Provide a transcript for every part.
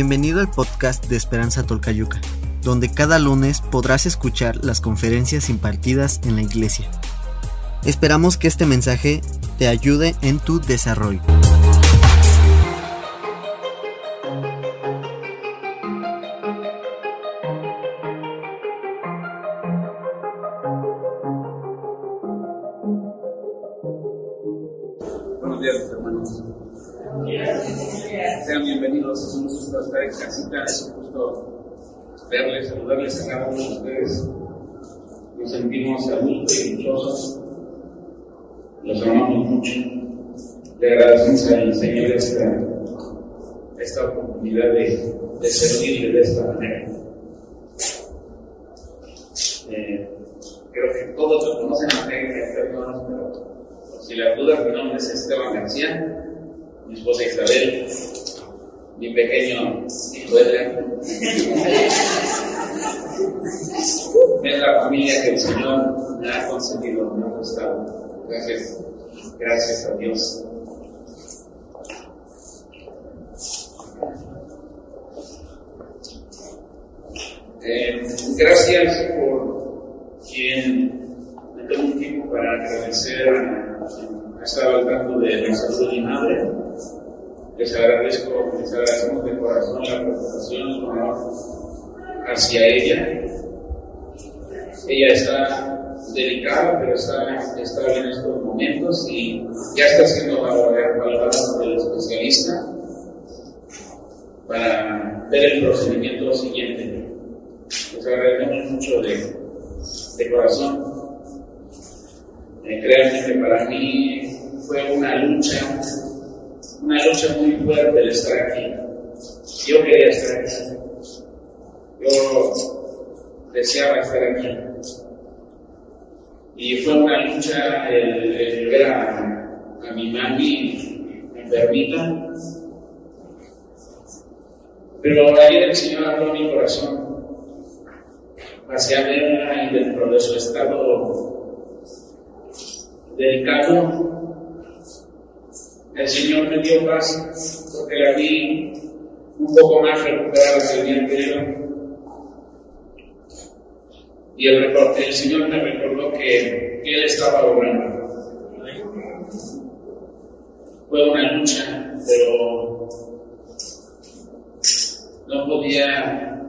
Bienvenido al podcast de Esperanza Tolcayuca, donde cada lunes podrás escuchar las conferencias impartidas en la iglesia. Esperamos que este mensaje te ayude en tu desarrollo. Saludarles a cada uno de ustedes. Nos sentimos a gusto y dichosos. Los amamos mucho. Le agradecemos al Señor esta, esta oportunidad de, de servirle de esta manera. Eh, creo que todos conocen la técnica, hermanos, pero si la duda, mi nombre es Esteban García, mi esposa Isabel, mi pequeño Edgar. Es la familia que el Señor me ha concedido, me ha gustado. Gracias, gracias a Dios. Eh, gracias por quien me tomó un tiempo para agradecer a estado al tanto de de mi madre. Les agradezco, les agradecemos de corazón la preocupación, su amor hacia ella. Ella está delicada, pero está, bien en estos momentos y ya está siendo valorada por el especialista para ver el procedimiento siguiente. Les agradecemos mucho de, de corazón. Eh, créanme que para mí fue una lucha, una lucha muy fuerte el estar aquí. Yo quería estar aquí. Yo deseaba estar aquí. Y fue una lucha el, el ver a, a, mi mami enfermita. Pero ayer el Señor habló mi corazón hacia verla y dentro de su estado delicado, el Señor me dio paz porque la vi un poco más recuperada que el día anterior. Y el, reporte, el Señor me recordó que, Él estaba obrando. Fue una lucha, pero no podía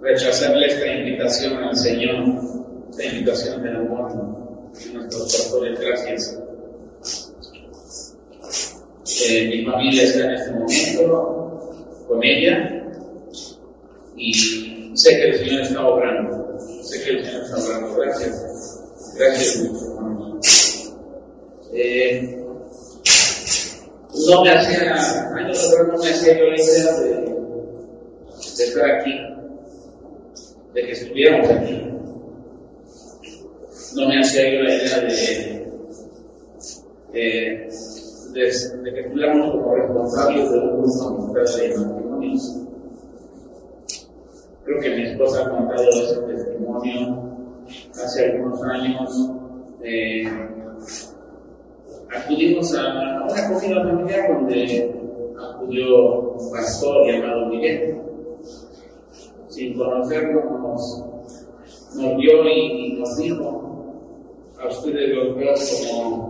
rechazarle esta invitación al Señor, esta invitación del amor de nuestros pastores. Gracias. Eh, mi familia está en este momento con ella y sé que el Señor está obrando. Sé que el Señor está obrando. Gracias. Gracias, hermanos. Eh, no me hacía, años atrás no me hacía yo la idea de, estar aquí, de que estuviéramos aquí. No me hacía yo la idea de, de, de, que estuviéramos como responsables de un grupo de matrimonios. Creo que mi esposa ha contado ese testimonio hace algunos años. Acudimos a una comida familiar donde acudió un pastor llamado Miguel. Sin conocerlo, nos, nos vio y, y, nos dijo: A ustedes los veo como,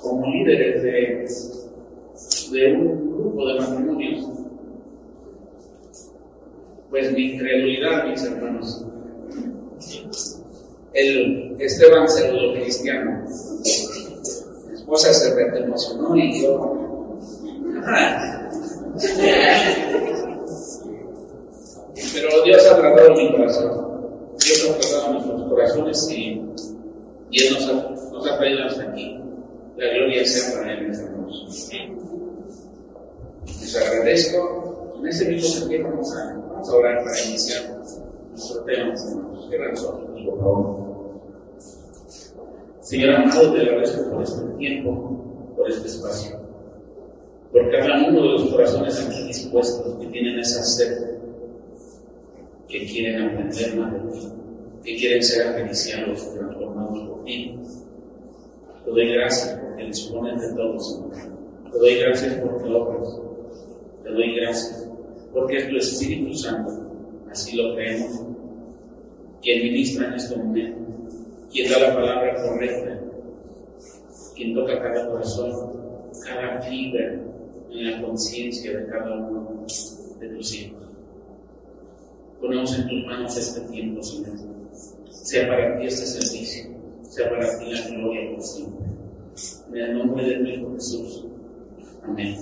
como líderes de, de un grupo de matrimonios. Pues mi incredulidad, mis hermanos. El Esteban Saludo Cristiano esposa se re emocionó y yo. Pero Dios ha tratado mi corazón. Dios ha tratado nuestros corazones y, y Él nos ha, nos ha traído hasta aquí. La gloria sea para Él, mis hermanos. Les agradezco. En ese mismo sentido vamos a, vamos orar para iniciar nuestro tema, hermanos. Cierran los ojos. Señor amado, te agradezco por este tiempo, por este espacio, por cada uno de los corazones aquí dispuestos que tienen esa sed, que quieren aprender más de ti, que quieren ser acariciados y transformados por ti. Te doy gracias porque dispones de todo, Señor. Te doy gracias porque obras. Te doy gracias, porque es tu Espíritu Santo, así lo creemos, quien ministra en este momento, quien da la palabra correcta, quien toca cada corazón, cada fibra en la conciencia de cada uno de tus hijos. Ponemos en tus manos este tiempo, Señor. Sea para ti este servicio, sea para ti la gloria por siempre. En el nombre de tu Hijo Jesús. Amén.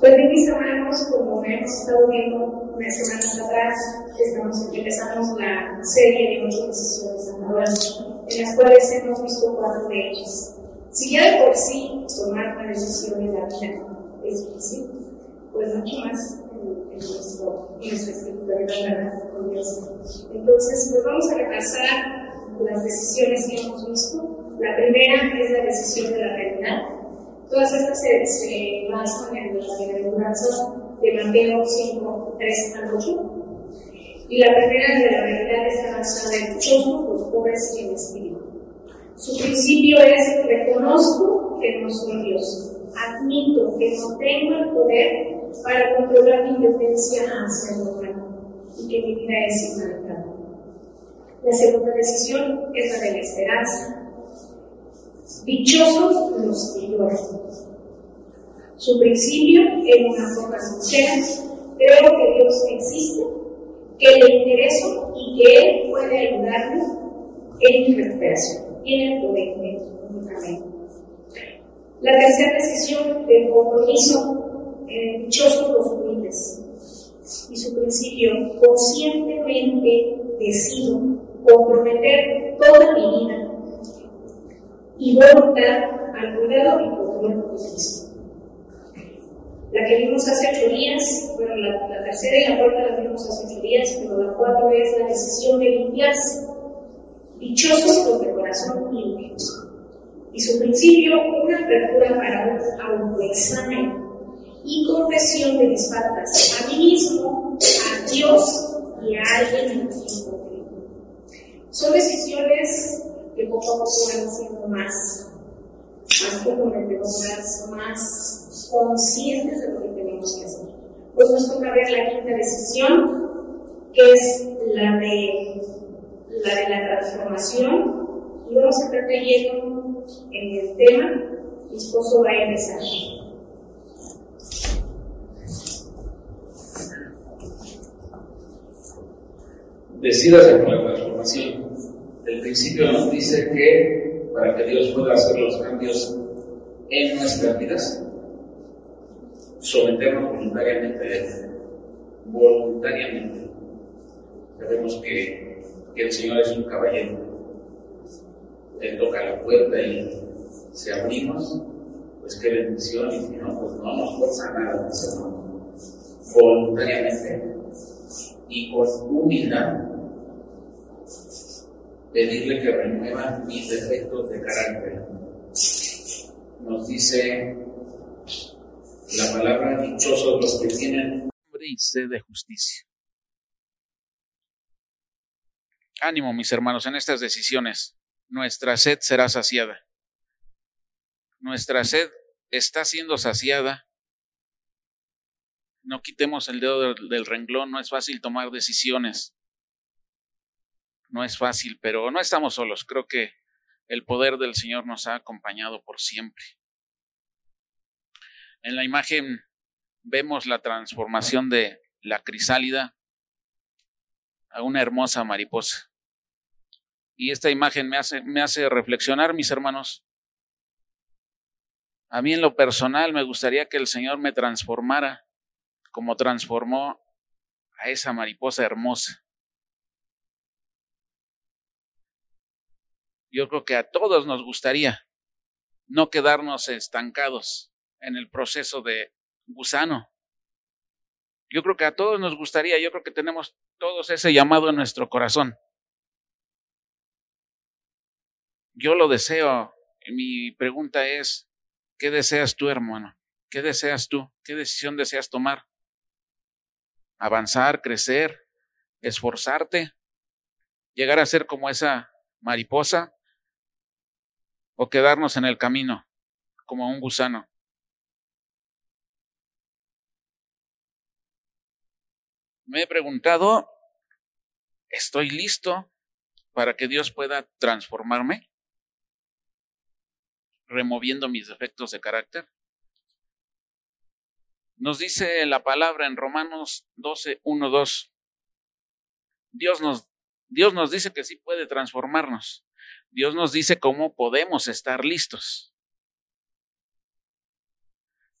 Pues bien, mis hermanos, como hemos estado viendo unas semanas atrás, estamos, empezamos la serie de ocho decisiones sanadoras, en las cuales hemos visto cuatro de ellas. Si ya de por sí tomar una decisión en la vida es difícil, pues mucho más en, en con Dios. Entonces, pues vamos a repasar las decisiones que hemos visto. La primera es la decisión de la realidad. Todas estas se, se basan en la bienaventuranza de Mateo 5, 3 al 8. Y la primera de la realidad está basada en somos los pobres en espíritu. Su principio es reconozco que no soy Dios. Admito que no tengo el poder para controlar mi intendencia hacia el humano y que mi vida es inmortal. La segunda decisión es la de la esperanza. Dichosos los que lloran. Su principio, en una forma sincera, creo que Dios existe, que le intereso y que Él puede ayudarme en mi recuperación. Tiene el poder únicamente. La tercera decisión del compromiso, eh, dichosos los humildes. Y su principio, conscientemente decido comprometer toda mi vida y voluntad al cuidado y control de Cristo. La que vimos hace ocho días, bueno, la, tercera y la cuarta la vimos hace ocho días, pero la cuarta es la decisión de limpiarse. Dichosos los de corazón limpio. Y su principio, una apertura para un autoexamen y confesión de mis faltas a mí mismo, a Dios y a alguien en quien confío. Son decisiones que poco a poco van siendo más, más comprometedoras, más conscientes de lo que tenemos que hacer. Pues nos toca ver la quinta decisión, que es la de la, de la transformación, y vamos a estar leyendo en el tema. Mi esposo va a empezar. Decidas por la transformación. El principio nos dice que para que Dios pueda hacer los cambios en nuestras vidas, someternos voluntariamente a Él. Voluntariamente. Sabemos que, que el Señor es un caballero. Él toca la puerta y si abrimos, pues qué bendición, y si no, pues no nos fuerza nada, Voluntariamente y con humildad, pedirle que remueva mis defectos de carácter. Nos dice la palabra dichosos los que tienen hambre y sed de justicia. Ánimo, mis hermanos, en estas decisiones. Nuestra sed será saciada. Nuestra sed está siendo saciada. No quitemos el dedo del, renglón, no es fácil tomar decisiones. No es fácil, pero no estamos solos. Creo que el poder del Señor nos ha acompañado por siempre. En la imagen vemos la transformación de la crisálida a una hermosa mariposa. Y esta imagen me hace, reflexionar, mis hermanos. A mí en lo personal me gustaría que el Señor me transformara como transformó a esa mariposa hermosa. Yo creo que a todos nos gustaría no quedarnos estancados en el proceso de gusano. Yo creo que a todos nos gustaría, yo creo que tenemos todos ese llamado en nuestro corazón. Yo lo deseo. Mi pregunta es, ¿qué deseas tú, hermano? ¿Qué deseas tú? ¿Qué decisión deseas tomar? ¿Avanzar, crecer, esforzarte, llegar a ser como esa mariposa? o quedarnos en el camino como un gusano. Me he preguntado, ¿estoy listo para que Dios pueda transformarme? Removiendo mis defectos de carácter. Nos dice la palabra en Romanos 12, 1, 2. Dios nos, Dios nos dice que sí puede transformarnos. Dios nos dice cómo podemos estar listos.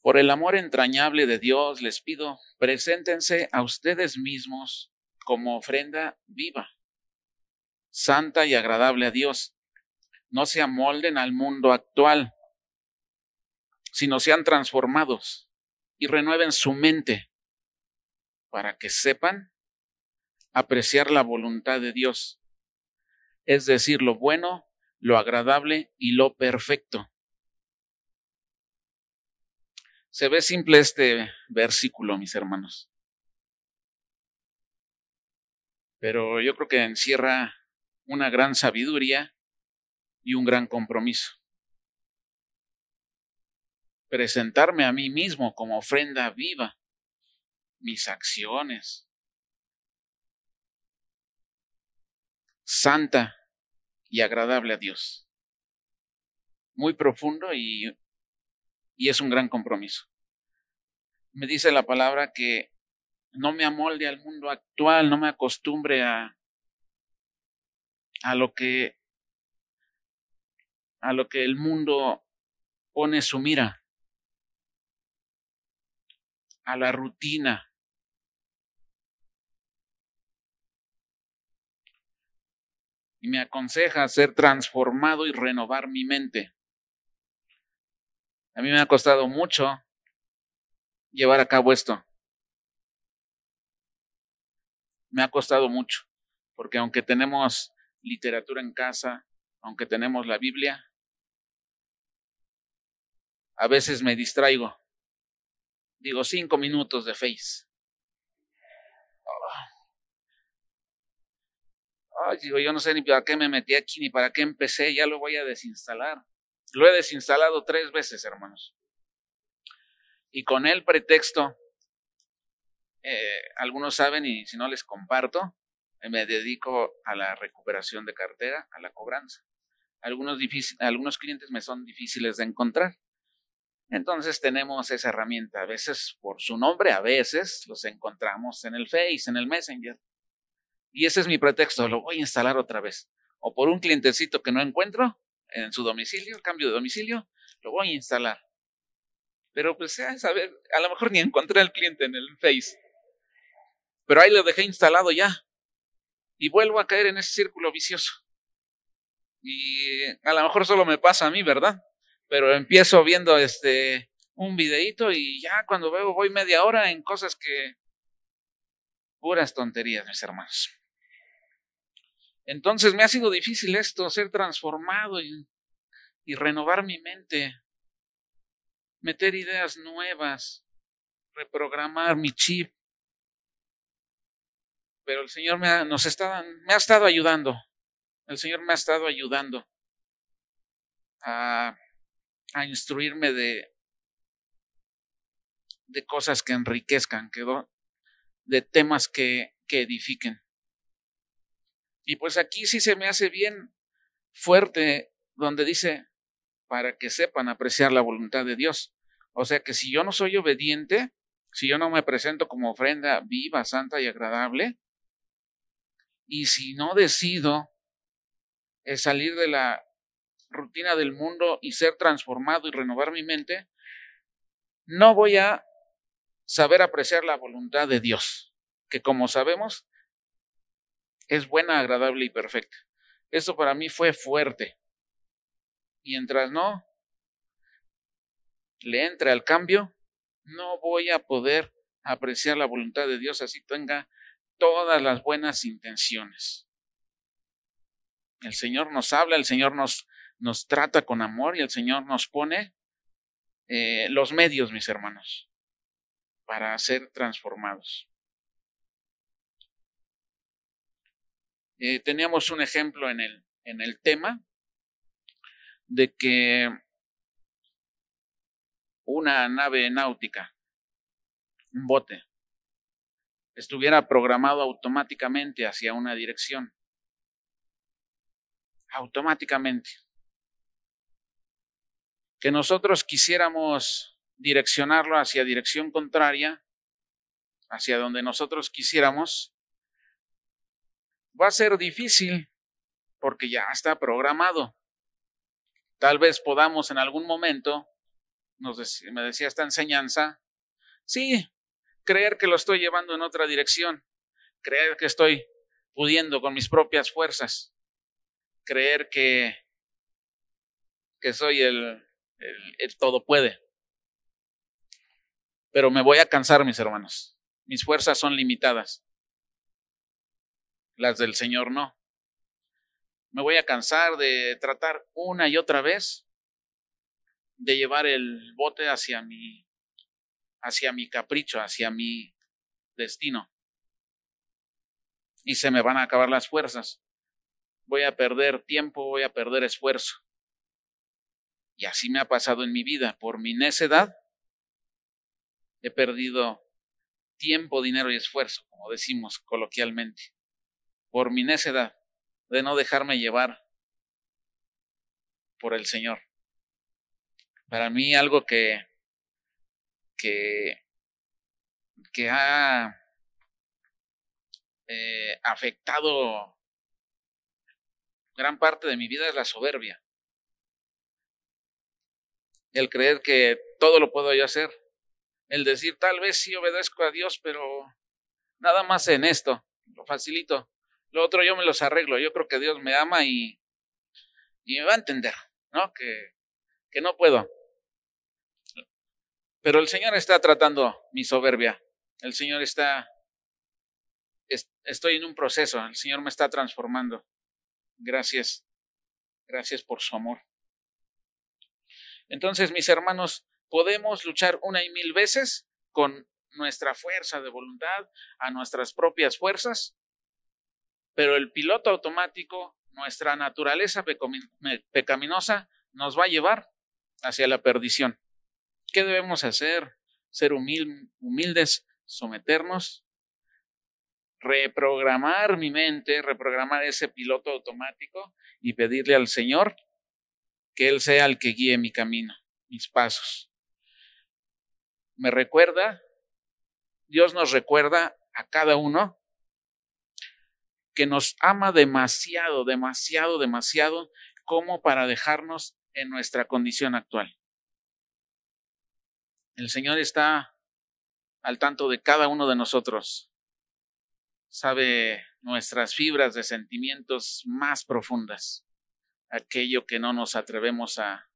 Por el amor entrañable de Dios les pido, preséntense a ustedes mismos como ofrenda viva, santa y agradable a Dios. No se amolden al mundo actual, sino sean transformados y renueven su mente para que sepan apreciar la voluntad de Dios, es decir, lo bueno, lo agradable y lo perfecto. Se ve simple este versículo, mis hermanos, pero yo creo que encierra una gran sabiduría y un gran compromiso presentarme a mí mismo como ofrenda viva, mis acciones, santa y agradable a Dios. Muy profundo y, y es un gran compromiso. Me dice la palabra que no me amolde al mundo actual, no me acostumbre a, a lo que a lo que el mundo pone su mira a la rutina. Y me aconseja ser transformado y renovar mi mente. A mí me ha costado mucho llevar a cabo esto. Me ha costado mucho, porque aunque tenemos literatura en casa, aunque tenemos la Biblia, a veces me distraigo digo, cinco minutos de Face. Ay, digo, yo no sé ni para qué me metí aquí, ni para qué empecé, ya lo voy a desinstalar. Lo he desinstalado tres veces, hermanos. Y con el pretexto, eh, algunos saben y si no les comparto, me dedico a la recuperación de cartera, a la cobranza. Algunos, algunos clientes me son difíciles de encontrar. Entonces tenemos esa herramienta, a veces por su nombre, a veces los encontramos en el Face, en el Messenger. Y ese es mi pretexto, lo voy a instalar otra vez. O por un clientecito que no encuentro en su domicilio, cambio de domicilio, lo voy a instalar. Pero pues, a saber, a lo mejor ni encontré al cliente en el Face. Pero ahí lo dejé instalado ya. Y vuelvo a caer en ese círculo vicioso. Y a lo mejor solo me pasa a mí, ¿verdad? Pero empiezo viendo este un videíto y ya cuando veo voy media hora en cosas que puras tonterías, mis hermanos. Entonces me ha sido difícil esto, ser transformado y, renovar mi mente, meter ideas nuevas, reprogramar mi chip. Pero el Señor nos está, me ha estado ayudando. El Señor me ha estado ayudando a a instruirme de, de cosas que enriquezcan, que de temas que, que edifiquen. Y pues aquí sí se me hace bien fuerte donde dice, para que sepan apreciar la voluntad de Dios. O sea que si yo no soy obediente, si yo no me presento como ofrenda viva, santa y agradable, y si no decido eh, salir de la rutina del mundo y ser transformado y renovar mi mente, no voy a saber apreciar la voluntad de Dios, que como sabemos es buena, agradable y perfecta. Esto para mí fue fuerte. Mientras no le entre al cambio, no voy a poder apreciar la voluntad de Dios así tenga todas las buenas intenciones. El Señor nos habla, el Señor nos nos trata con amor y el Señor nos pone eh, los medios, mis hermanos, para ser transformados. Eh, teníamos un ejemplo en el, en el tema de que una nave náutica, un bote, estuviera programado automáticamente hacia una dirección. Automáticamente. Que nosotros quisiéramos direccionarlo hacia dirección contraria, hacia donde nosotros quisiéramos, va a ser difícil porque ya está programado. Tal vez podamos en algún momento, me decía esta enseñanza, sí, creer que lo estoy llevando en otra dirección, creer que estoy pudiendo con mis propias fuerzas, creer que, que soy el, el, todo puede. Pero me voy a cansar, mis hermanos. Mis fuerzas son limitadas. Las del Señor no. Me voy a cansar de tratar una y otra vez de llevar el bote hacia mi hacia mi capricho, hacia mi destino. Y se me van a acabar las fuerzas. Voy a perder tiempo, voy a perder esfuerzo. Y así me ha pasado en mi vida. Por mi necedad he perdido tiempo, dinero y esfuerzo, como decimos coloquialmente. Por mi necedad de no dejarme llevar por el Señor. Para mí algo que que, ha eh, afectado gran parte de mi vida es la soberbia. El creer que todo lo puedo yo hacer. El decir, tal vez sí obedezco a Dios, pero nada más en esto, lo facilito. Lo otro yo me los arreglo. Yo creo que Dios me ama y, y me va a entender, ¿no? Que, que no puedo. Pero el Señor está tratando mi soberbia. El Señor está, estoy en un proceso. El Señor me está transformando. Gracias. Gracias por su amor. Entonces, mis hermanos, podemos luchar una y mil veces con nuestra fuerza de voluntad, a nuestras propias fuerzas, pero el piloto automático, nuestra naturaleza pecaminosa, nos va a llevar hacia la perdición. ¿Qué debemos hacer? Ser humildes, someternos, reprogramar mi mente, reprogramar ese piloto automático y pedirle al Señor que Él sea el que guíe mi camino, mis pasos. Me recuerda, Dios nos recuerda a cada uno que nos ama demasiado, demasiado, demasiado como para dejarnos en nuestra condición actual. El Señor está al tanto de cada uno de nosotros. Sabe nuestras fibras de sentimientos más profundas, aquello que no nos atrevemos a,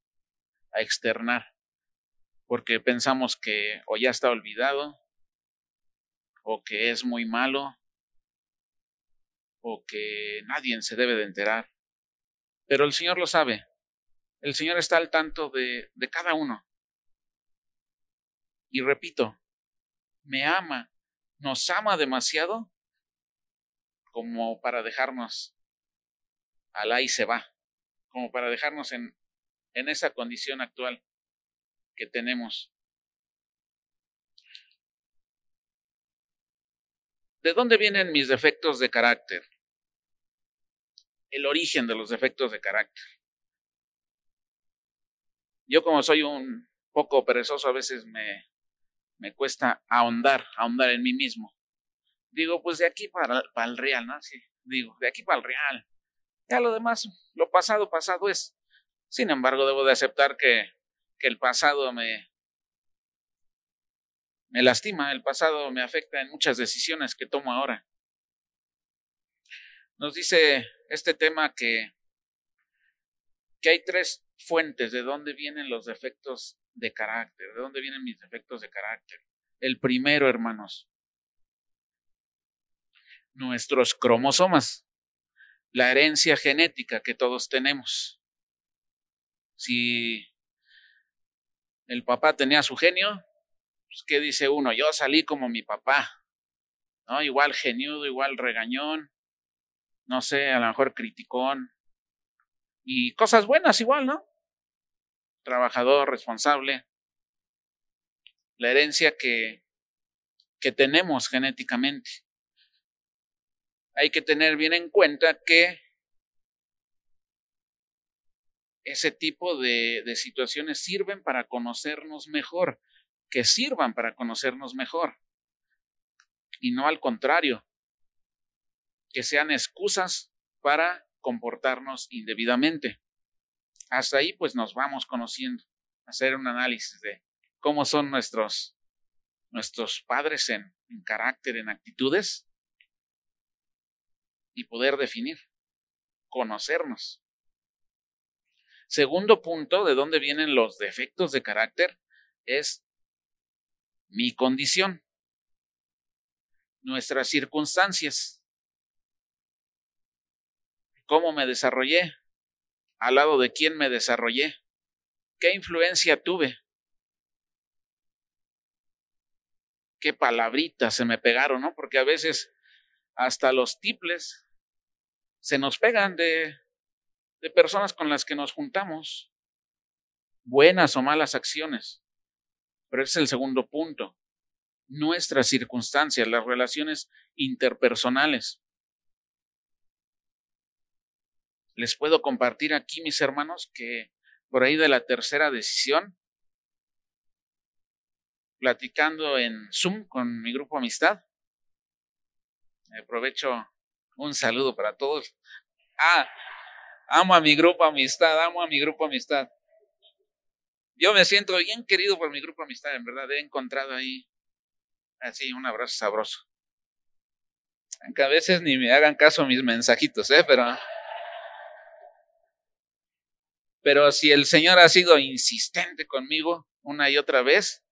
a externar, porque pensamos que o ya está olvidado, o que es muy malo, o que nadie se debe de enterar. Pero el Señor lo sabe. El Señor está al tanto de, de cada uno. Y repito, me ama, nos ama demasiado como para dejarnos al y se va, como para dejarnos en, en esa condición actual que tenemos. ¿De dónde vienen mis defectos de carácter? El origen de los defectos de carácter. Yo como soy un poco perezoso a veces me, me cuesta ahondar, ahondar en mí mismo. Digo, pues de aquí para, para el real, ¿no? Sí, digo, de aquí para el real. Ya lo demás, lo pasado, pasado es. Sin embargo, debo de aceptar que, que el pasado me, me lastima, el pasado me afecta en muchas decisiones que tomo ahora. Nos dice este tema que, que hay tres fuentes de dónde vienen los defectos de carácter. ¿De dónde vienen mis defectos de carácter? El primero, hermanos, nuestros cromosomas, la herencia genética que todos tenemos. Si el papá tenía su genio, pues, ¿qué dice uno? Yo salí como mi papá, ¿no? Igual geniudo, igual regañón, no sé, a lo mejor criticón, y cosas buenas igual, ¿no? trabajador, responsable, la herencia que, que tenemos genéticamente. Hay que tener bien en cuenta que ese tipo de, situaciones sirven para conocernos mejor, que sirvan para conocernos mejor, y no al contrario, que sean excusas para comportarnos indebidamente. Hasta ahí pues nos vamos conociendo, hacer un análisis de cómo son nuestros, nuestros padres en carácter, en actitudes, y poder definir, conocernos. Segundo punto, de dónde vienen los defectos de carácter, es mi condición, nuestras circunstancias, cómo me desarrollé, al lado de quién me desarrollé, qué influencia tuve, qué palabritas se me pegaron, ¿no? Porque a veces hasta los tiples se nos pegan de, de personas con las que nos juntamos, buenas o malas acciones. Pero ese es el segundo punto. Nuestras circunstancias, las relaciones interpersonales. Les puedo compartir aquí, mis hermanos, que por ahí de la tercera decisión, platicando en Zoom con mi grupo Amistad, aprovecho un saludo para todos. Ah, amo a mi grupo Amistad, amo a mi grupo Amistad. Yo me siento bien querido por mi grupo Amistad, en verdad. He encontrado ahí así un abrazo sabroso. Aunque a veces ni me hagan caso mis mensajitos, ¿eh? Pero. Pero si el Señor ha sido insistente conmigo una y otra vez,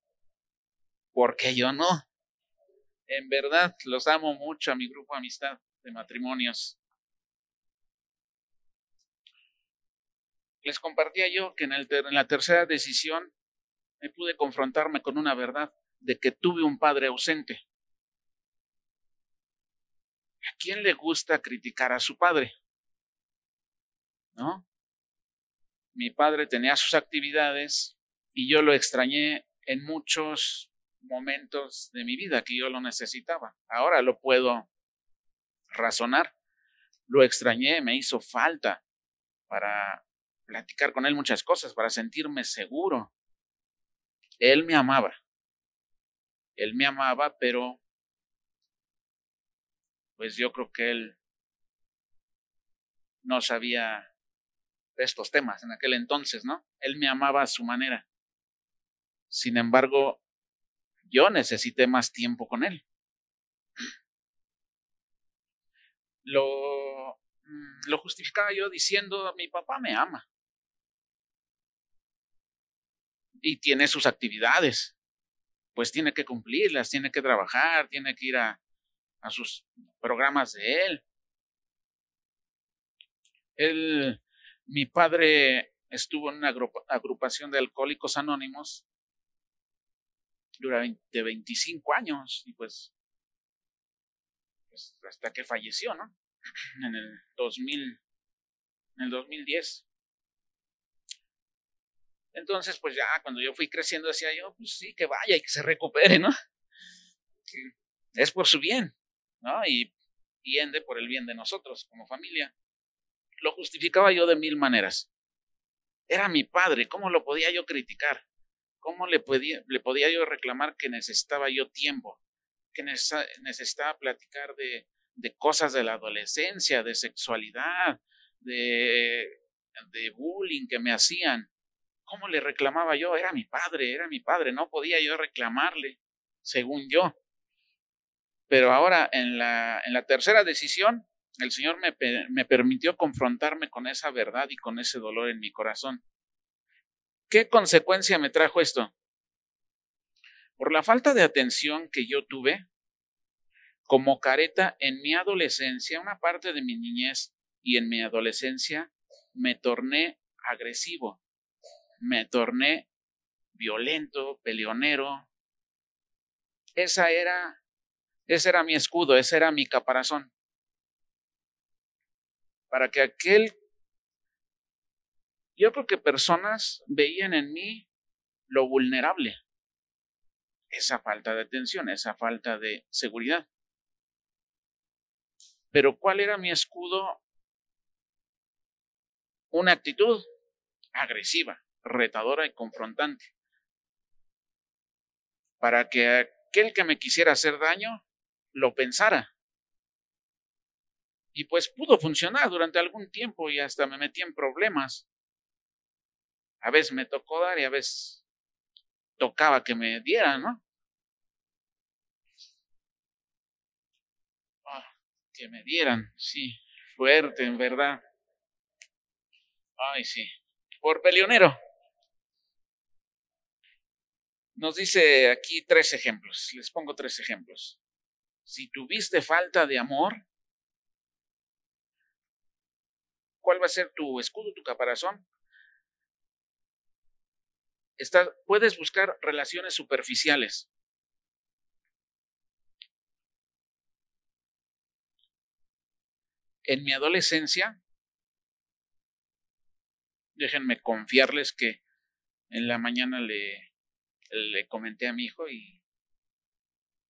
¿por qué yo no? En verdad, los amo mucho a mi grupo Amistad de matrimonios. Les compartía yo que en, el la tercera decisión me pude confrontarme con una verdad de que tuve un padre ausente. ¿A quién le gusta criticar a su padre? ¿No? Mi padre tenía sus actividades y yo lo extrañé en muchos momentos de mi vida que yo lo necesitaba. Ahora lo puedo razonar. Lo extrañé, me hizo falta para platicar con él muchas cosas, para sentirme seguro. Él me amaba. Él me amaba, pero pues yo creo que él no sabía de estos temas en aquel entonces, ¿no? Él me amaba a su manera. Sin embargo, yo necesité más tiempo con él. Lo, mm, lo justificaba yo diciendo, mi papá me ama. Y tiene sus actividades. Pues tiene que cumplirlas, tiene que trabajar, tiene que ir a, a sus programas de él. Él, mi padre estuvo en una agrupación de alcohólicos anónimos durante 25 años y pues, pues, hasta que falleció, ¿no? En el 2000, en el 2010. Entonces, pues ya cuando yo fui creciendo decía yo, pues sí, que vaya y que se recupere, ¿no? es por su bien, ¿no? Y, y ende por el bien de nosotros como familia. Lo justificaba yo de mil maneras. Era mi padre, ¿cómo lo podía yo criticar? ¿Cómo le podía, le podía yo reclamar que necesitaba yo tiempo? Que necesitaba platicar de, de cosas de la adolescencia, de sexualidad, de, de bullying que me hacían. ¿Cómo le reclamaba yo? Era mi padre, era mi padre, no podía yo reclamarle, según yo. Pero ahora en la, en la tercera decisión, el Señor me, me permitió confrontarme con esa verdad y con ese dolor en mi corazón. ¿Qué consecuencia me trajo esto? Por la falta de atención que yo tuve como careta en mi adolescencia, una parte de mi niñez y en mi adolescencia, me torné agresivo, me torné violento, peleonero. Esa era, ese era mi escudo, ese era mi caparazón. Para que aquel Yo creo que personas veían en mí lo vulnerable, esa falta de atención, esa falta de seguridad. Pero ¿cuál era mi escudo? Una actitud agresiva, retadora y confrontante. Para que aquel que me quisiera hacer daño lo pensara. Y pues pudo funcionar durante algún tiempo y hasta me metí en problemas. A veces me tocó dar y a veces tocaba que me dieran, ¿no? Ah, que me dieran, sí, fuerte, en verdad. Ay, sí, por peleonero. Nos dice aquí tres ejemplos, les pongo tres ejemplos. Si tuviste falta de amor, ¿cuál va a ser tu escudo, tu caparazón? puedes buscar relaciones superficiales. En mi adolescencia, déjenme confiarles que en la mañana le, le comenté a mi hijo y,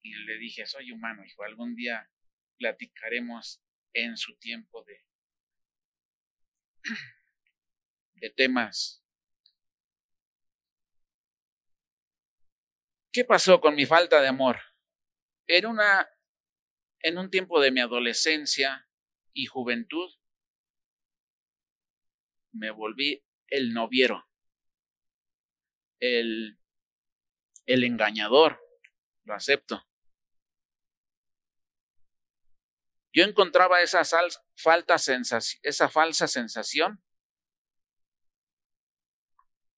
y le dije, soy humano, hijo, algún día platicaremos en su tiempo de, de temas ¿Qué pasó con mi falta de amor? En una en un tiempo de mi adolescencia y juventud me volví el noviero, el, el engañador, lo acepto. Yo encontraba esa, falta esa falsa sensación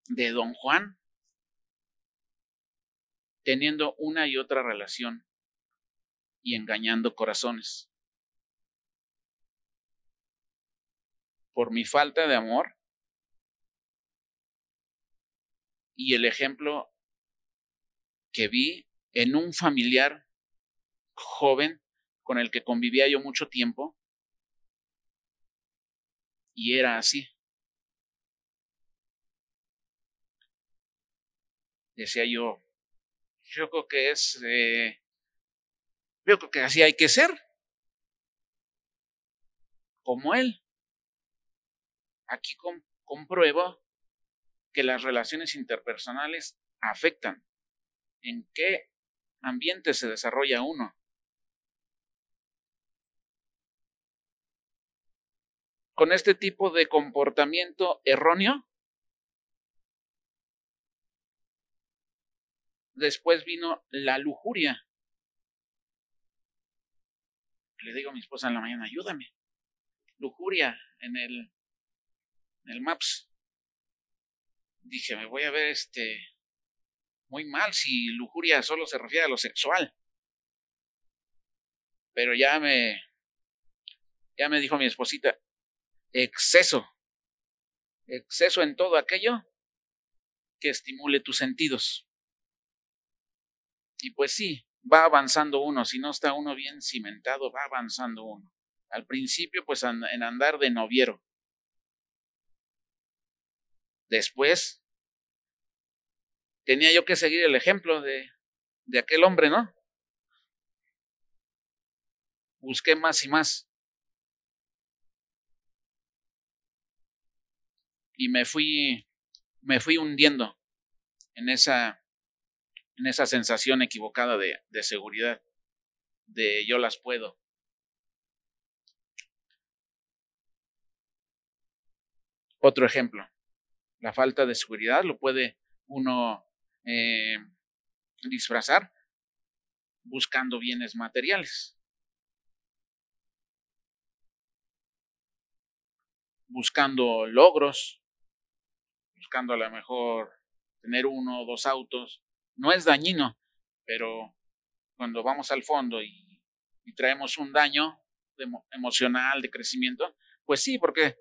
de don Juan teniendo una y otra relación y engañando corazones. Por mi falta de amor y el ejemplo que vi en un familiar joven con el que convivía yo mucho tiempo y era así. Decía yo, yo creo que es, eh, yo creo que así hay que ser, como él. Aquí compruebo que las relaciones interpersonales afectan en qué ambiente se desarrolla uno. Con este tipo de comportamiento erróneo, Después vino la lujuria. Le digo a mi esposa en la mañana, ayúdame. Lujuria en el, en el Maps. Dije, me voy a ver este muy mal si lujuria solo se refiere a lo sexual. Pero ya me ya me dijo mi esposita, exceso. Exceso en todo aquello que estimule tus sentidos. Y pues sí, va avanzando uno, si no está uno bien cimentado, va avanzando uno. Al principio, pues en andar de noviero. Después, tenía yo que seguir el ejemplo de, de aquel hombre, ¿no? Busqué más y más. Y me fui, me fui hundiendo en esa en esa sensación equivocada de, de seguridad, de yo las puedo. Otro ejemplo, la falta de seguridad lo puede uno eh, disfrazar buscando bienes materiales. Buscando logros, buscando a lo mejor tener uno o dos autos, no es dañino, pero cuando vamos al fondo y, traemos un daño emocional, de crecimiento, pues sí, porque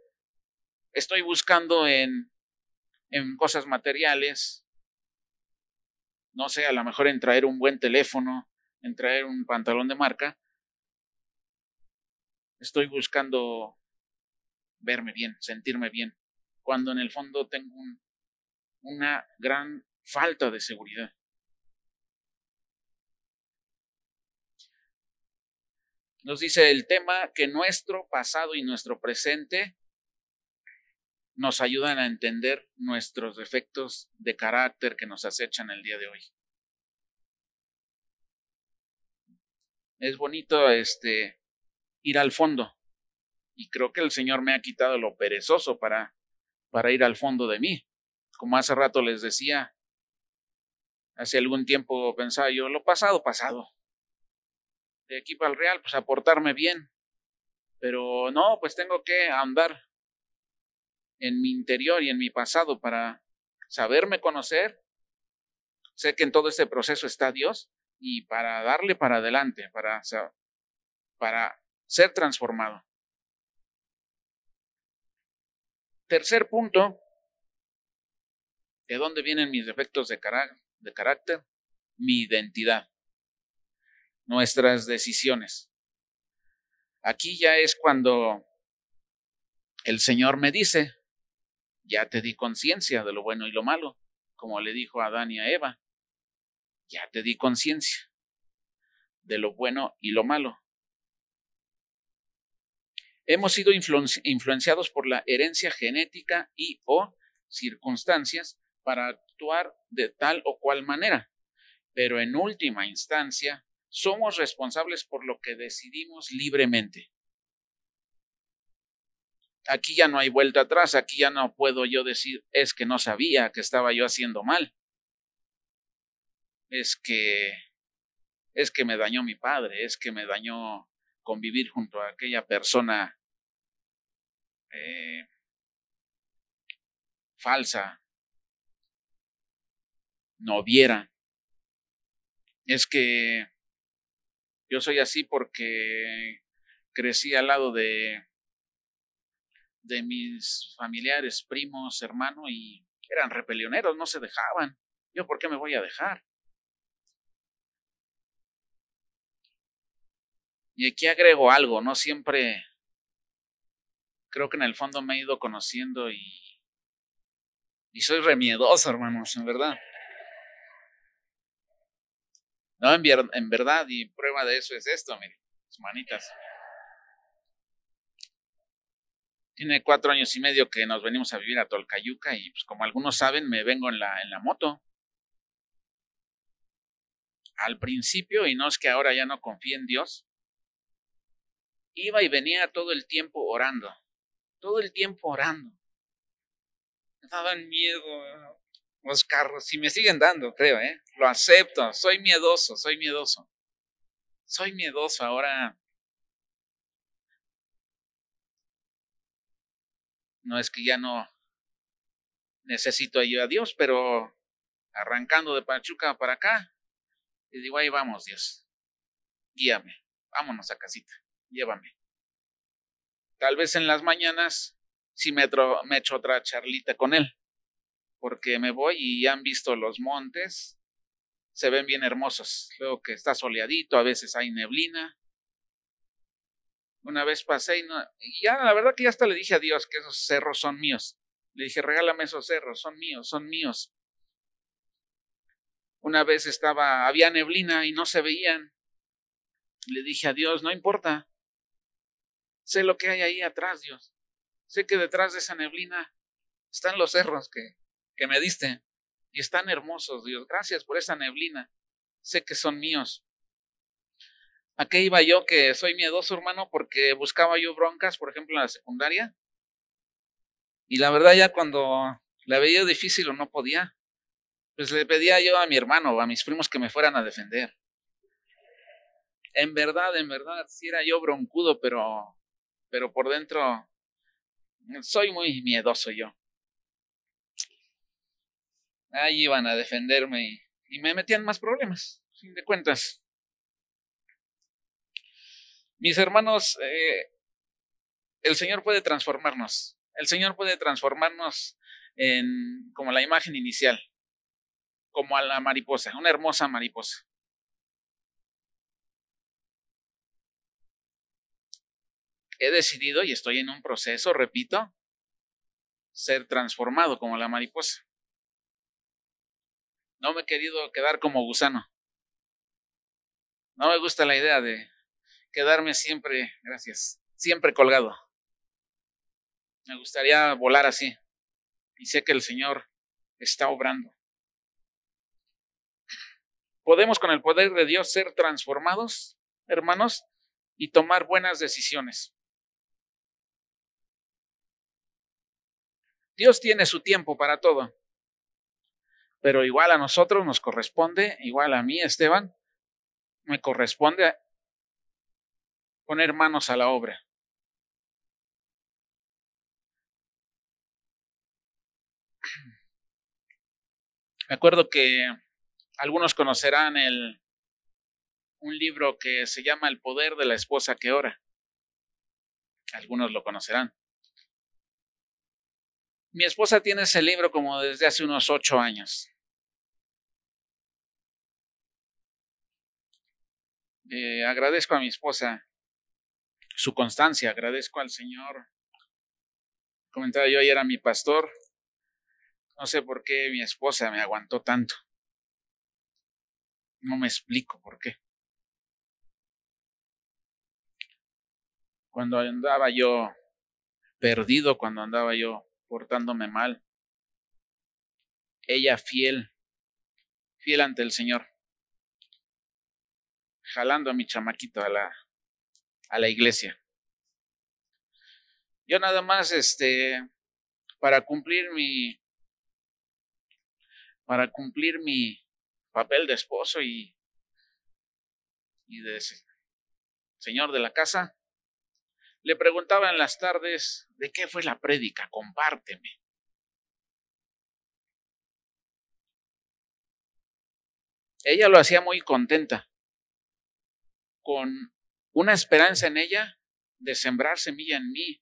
estoy buscando en, en cosas materiales, no sé, a lo mejor en traer un buen teléfono, en traer un pantalón de marca, estoy buscando verme bien, sentirme bien, cuando en el fondo tengo una gran falta de seguridad. Nos dice el tema que nuestro pasado y nuestro presente nos ayudan a entender nuestros defectos de carácter que nos acechan el día de hoy. Es bonito este ir al fondo y creo que el Señor me ha quitado lo perezoso para para ir al fondo de mí. Como hace rato les decía, hace algún tiempo pensaba yo, lo pasado, pasado. De aquí para el Real, pues aportarme bien. Pero no, pues tengo que andar en mi interior y en mi pasado para saberme conocer. Sé que en todo este proceso está Dios y para darle para adelante, para, para ser transformado. Tercer punto, ¿de dónde vienen mis defectos de, de carácter? Mi identidad, nuestras decisiones. Aquí ya es cuando el Señor me dice, ya te di conciencia de lo bueno y lo malo, como le dijo a Adán y a Eva, ya te di conciencia de lo bueno y lo malo hemos sido influenciados por la herencia genética y o circunstancias para actuar de tal o cual manera, pero en última instancia somos responsables por lo que decidimos libremente. Aquí ya no hay vuelta atrás, aquí ya no puedo yo decir es que no sabía que estaba yo haciendo mal. Es que es que me dañó mi padre, es que me dañó convivir junto a aquella persona eh, falsa, no viera. Es que yo soy así porque crecí al lado de, de mis familiares, primos, hermanos, y eran repelioneros, no se dejaban. ¿Yo por qué me voy a dejar? Y aquí agrego algo, no siempre creo que en el fondo me he ido conociendo y, y soy remiedoso, hermanos, en verdad. No, en, en verdad, y prueba de eso es esto, miren, sus manitas. Tiene cuatro años y medio que nos venimos a vivir a Tolcayuca y pues como algunos saben, me vengo en la, en la moto. Al principio, y no es que ahora ya no confíe en Dios, iba y venía todo el tiempo orando todo el tiempo orando. Me daban miedo los carros, y me siguen dando, creo, ¿eh? Lo acepto, soy miedoso, soy miedoso. Soy miedoso ahora. No es que ya no necesito ayuda a Dios, pero arrancando de Pachuca para acá, y digo, ahí vamos, Dios, guíame, vámonos a casita, llévame. Tal vez en las mañanas sí me, echo otra charlita con él, porque me voy y han visto los montes, se ven bien hermosos. Luego que está soleadito, a veces hay neblina. Una vez pasé y, no, y ya la verdad que ya hasta le dije a Dios que esos cerros son míos. Le dije, regálame esos cerros, son míos, son míos. Una vez estaba, había neblina y no se veían. Le dije a Dios, no importa, Sé lo que hay ahí atrás, Dios. Sé que detrás de esa neblina están los cerros que, que me diste. Y están hermosos, Dios. Gracias por esa neblina. Sé que son míos. ¿A qué iba yo que soy miedoso, hermano? Porque buscaba yo broncas, por ejemplo, en la secundaria. Y la verdad ya cuando la veía difícil o no podía, pues le pedía yo a mi hermano o a mis primos que me fueran a defender. En verdad, en verdad, sí era yo broncudo, pero pero por dentro soy muy miedoso yo. Ahí iban a defenderme y, me metían más problemas, sin de cuentas. Mis hermanos, eh, el Señor puede transformarnos. El Señor puede transformarnos en como la imagen inicial, como a la mariposa, una hermosa mariposa. he decidido y estoy en un proceso, repito, ser transformado como la mariposa. No me he querido quedar como gusano. No me gusta la idea de quedarme siempre, gracias, siempre colgado. Me gustaría volar así. Y sé que el Señor está obrando. Podemos con el poder de Dios ser transformados, hermanos, y tomar buenas decisiones. Dios tiene su tiempo para todo. Pero igual a nosotros nos corresponde, igual a mí, Esteban, me corresponde poner manos a la obra. Me acuerdo que algunos conocerán el, un libro que se llama El poder de la esposa que ora. Algunos lo conocerán. Mi esposa tiene ese libro como desde hace unos ocho años. Eh, agradezco a mi esposa su constancia, agradezco al Señor. Comentaba yo ayer a mi pastor, no sé por qué mi esposa me aguantó tanto. No me explico por qué. Cuando andaba yo perdido, cuando andaba yo portándome mal. Ella fiel, fiel ante el Señor, jalando a mi chamaquito a la, a la iglesia. Yo nada más, este, para cumplir mi, para cumplir mi papel de esposo y, y de señor de la casa, le preguntaba en las tardes, ¿de qué fue la prédica? Compárteme. Ella lo hacía muy contenta, con una esperanza en ella de sembrar semilla en mí.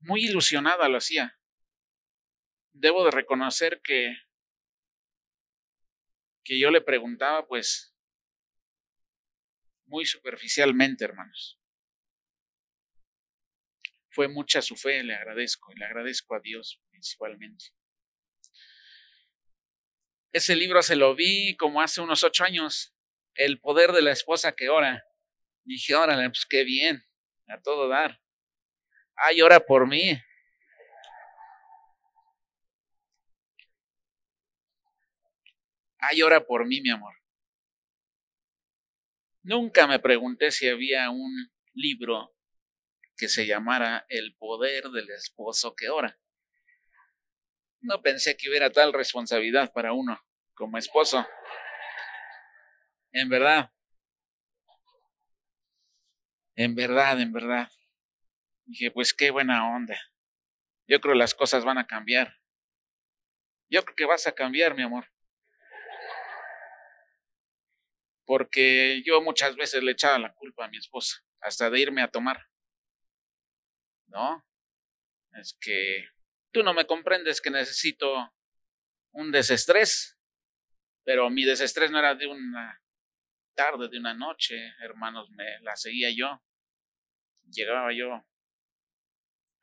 Muy ilusionada lo hacía. Debo de reconocer que que yo le preguntaba pues muy superficialmente, hermanos fue mucha su fe, le agradezco, y le agradezco a Dios principalmente. Ese libro se lo vi como hace unos ocho años, El poder de la esposa que ora. Dije, órale, pues qué bien, a todo dar. Ay, ora por mí. Ay, ora por mí, mi amor. Nunca me pregunté si había un libro que se llamara El poder del esposo que ora. No pensé que hubiera tal responsabilidad para uno como esposo. En verdad. En verdad, en verdad. Dije, pues qué buena onda. Yo creo las cosas van a cambiar. Yo creo que vas a cambiar, mi amor. Porque yo muchas veces le echaba la culpa a mi esposa, hasta de irme a tomar. ¿no? Es que tú no me comprendes que necesito un desestrés, pero mi desestrés no era de una tarde, de una noche, hermanos, me la seguía yo. Llegaba yo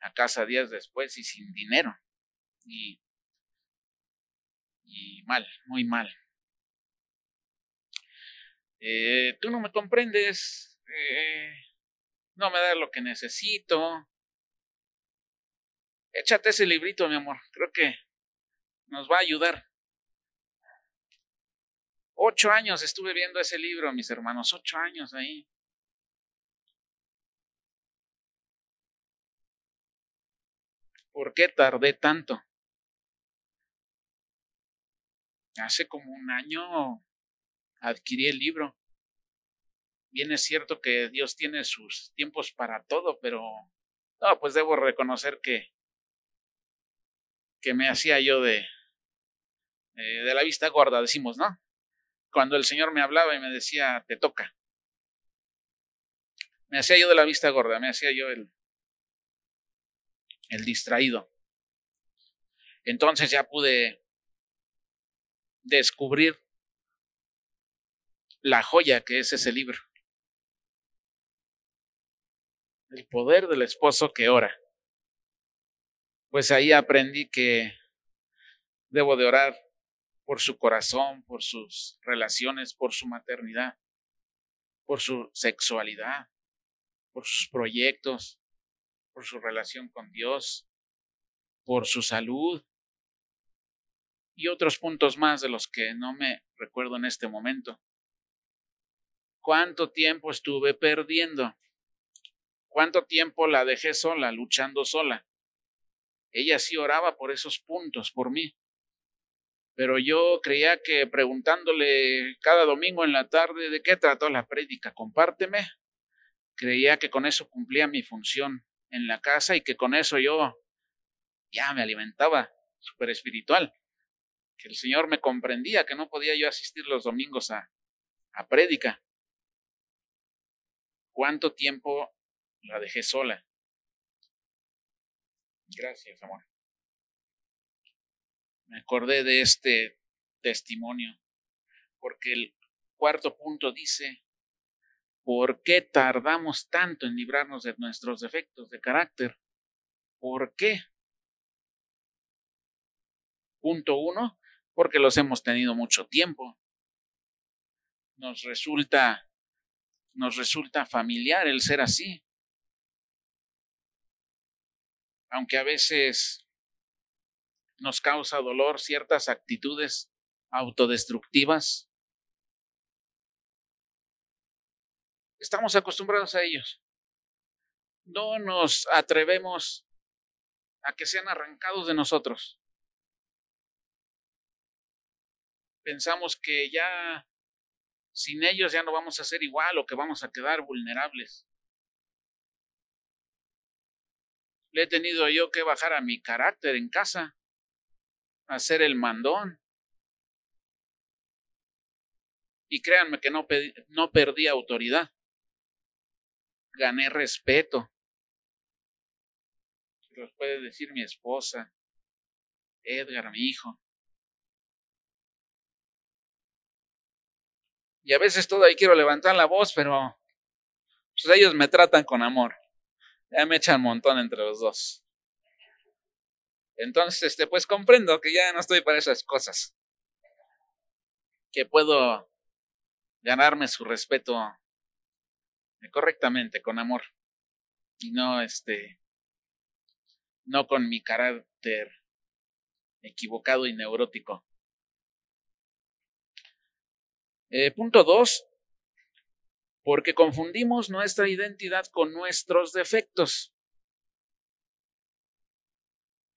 a casa días después y sin dinero. Y, mal, muy mal. Eh, tú no me comprendes, eh, no me das lo que necesito, Échate ese librito, mi amor. Creo que nos va a ayudar. Ocho años estuve viendo ese libro, mis hermanos. Ocho años ahí. ¿Por qué tardé tanto? Hace como un año adquirí el libro. Bien es cierto que Dios tiene sus tiempos para todo, pero no, pues debo reconocer que que me hacía yo de, eh, de la vista gorda, decimos, ¿no? Cuando el Señor me hablaba y me decía, te toca. Me hacía yo de la vista gorda, me hacía yo el, el distraído. Entonces ya pude descubrir la joya que es ese libro. El poder del esposo que ora. pues ahí aprendí que debo de orar por su corazón, por sus relaciones, por su maternidad, por su sexualidad, por sus proyectos, por su relación con Dios, por su salud y otros puntos más de los que no me recuerdo en este momento. ¿Cuánto tiempo estuve perdiendo? ¿Cuánto tiempo la dejé sola, luchando sola? Ella sí oraba por esos puntos, por mí. Pero yo creía que preguntándole cada domingo en la tarde de qué trató la prédica, compárteme, creía que con eso cumplía mi función en la casa y que con eso yo ya me alimentaba súper espiritual, que el Señor me comprendía, que no podía yo asistir los domingos a, a prédica. ¿Cuánto tiempo la dejé sola? Gracias, amor. Me acordé de este testimonio, porque el cuarto punto dice, ¿por qué tardamos tanto en librarnos de nuestros defectos de carácter? ¿Por qué? Punto uno, porque los hemos tenido mucho tiempo. Nos resulta, nos resulta familiar el ser así. Aunque a veces nos causa dolor ciertas actitudes autodestructivas, estamos acostumbrados a ellos. No nos atrevemos a que sean arrancados de nosotros. pensamos que ya sin ellos ya no vamos a ser igual o que vamos a quedar vulnerables. Le he tenido yo que bajar a mi carácter en casa, hacer el mandón. Y créanme que no, no perdí autoridad. Gané respeto. Los puede decir mi esposa, Edgar, mi hijo. Y a veces todavía quiero levantar la voz, pero pues ellos me tratan con amor. Ya me echan un montón entre los dos. Entonces, este, pues comprendo que ya no estoy para esas cosas. Que puedo ganarme su respeto correctamente, con amor. Y no, este, no con mi carácter equivocado y neurótico. Eh, punto dos, porque confundimos nuestra identidad con nuestros defectos.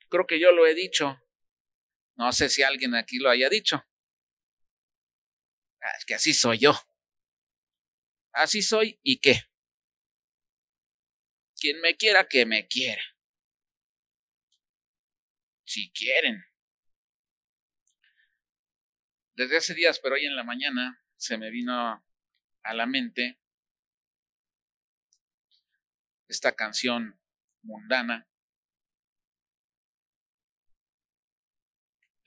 Creo que yo lo he dicho. No sé si alguien aquí lo haya dicho. Ah, es que así soy yo. Así soy y qué. Quien me quiera, que me quiera. Si quieren. Desde hace días, pero hoy en la mañana, se me vino a la mente esta canción mundana.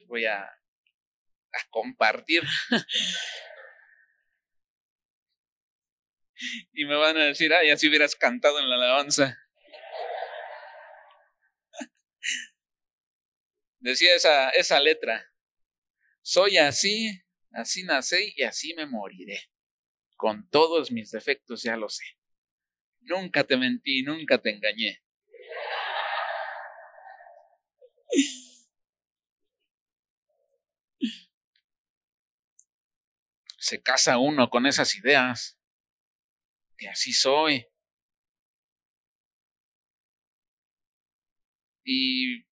Voy a, a compartir. y me van a decir, ay, así hubieras cantado en la alabanza. Decía esa, esa letra, soy así Así nací y así me moriré. Con todos mis defectos ya lo sé. Nunca te mentí, nunca te engañé. Se casa uno con esas ideas. Así soy. Y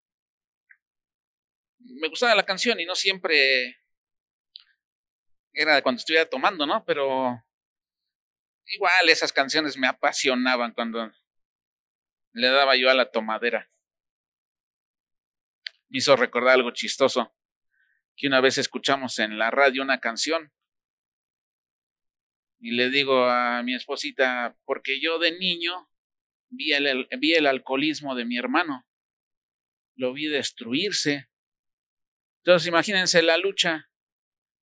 me gustaba la canción y no siempre era cuando estuviera tomando, ¿no? Pero igual esas canciones me apasionaban cuando le daba yo a la tomadera. Me hizo recordar algo chistoso, que una vez escuchamos en la radio una canción y le digo a mi esposita, porque yo de niño vi el, vi el alcoholismo de mi hermano, lo vi destruirse. Entonces imagínense la lucha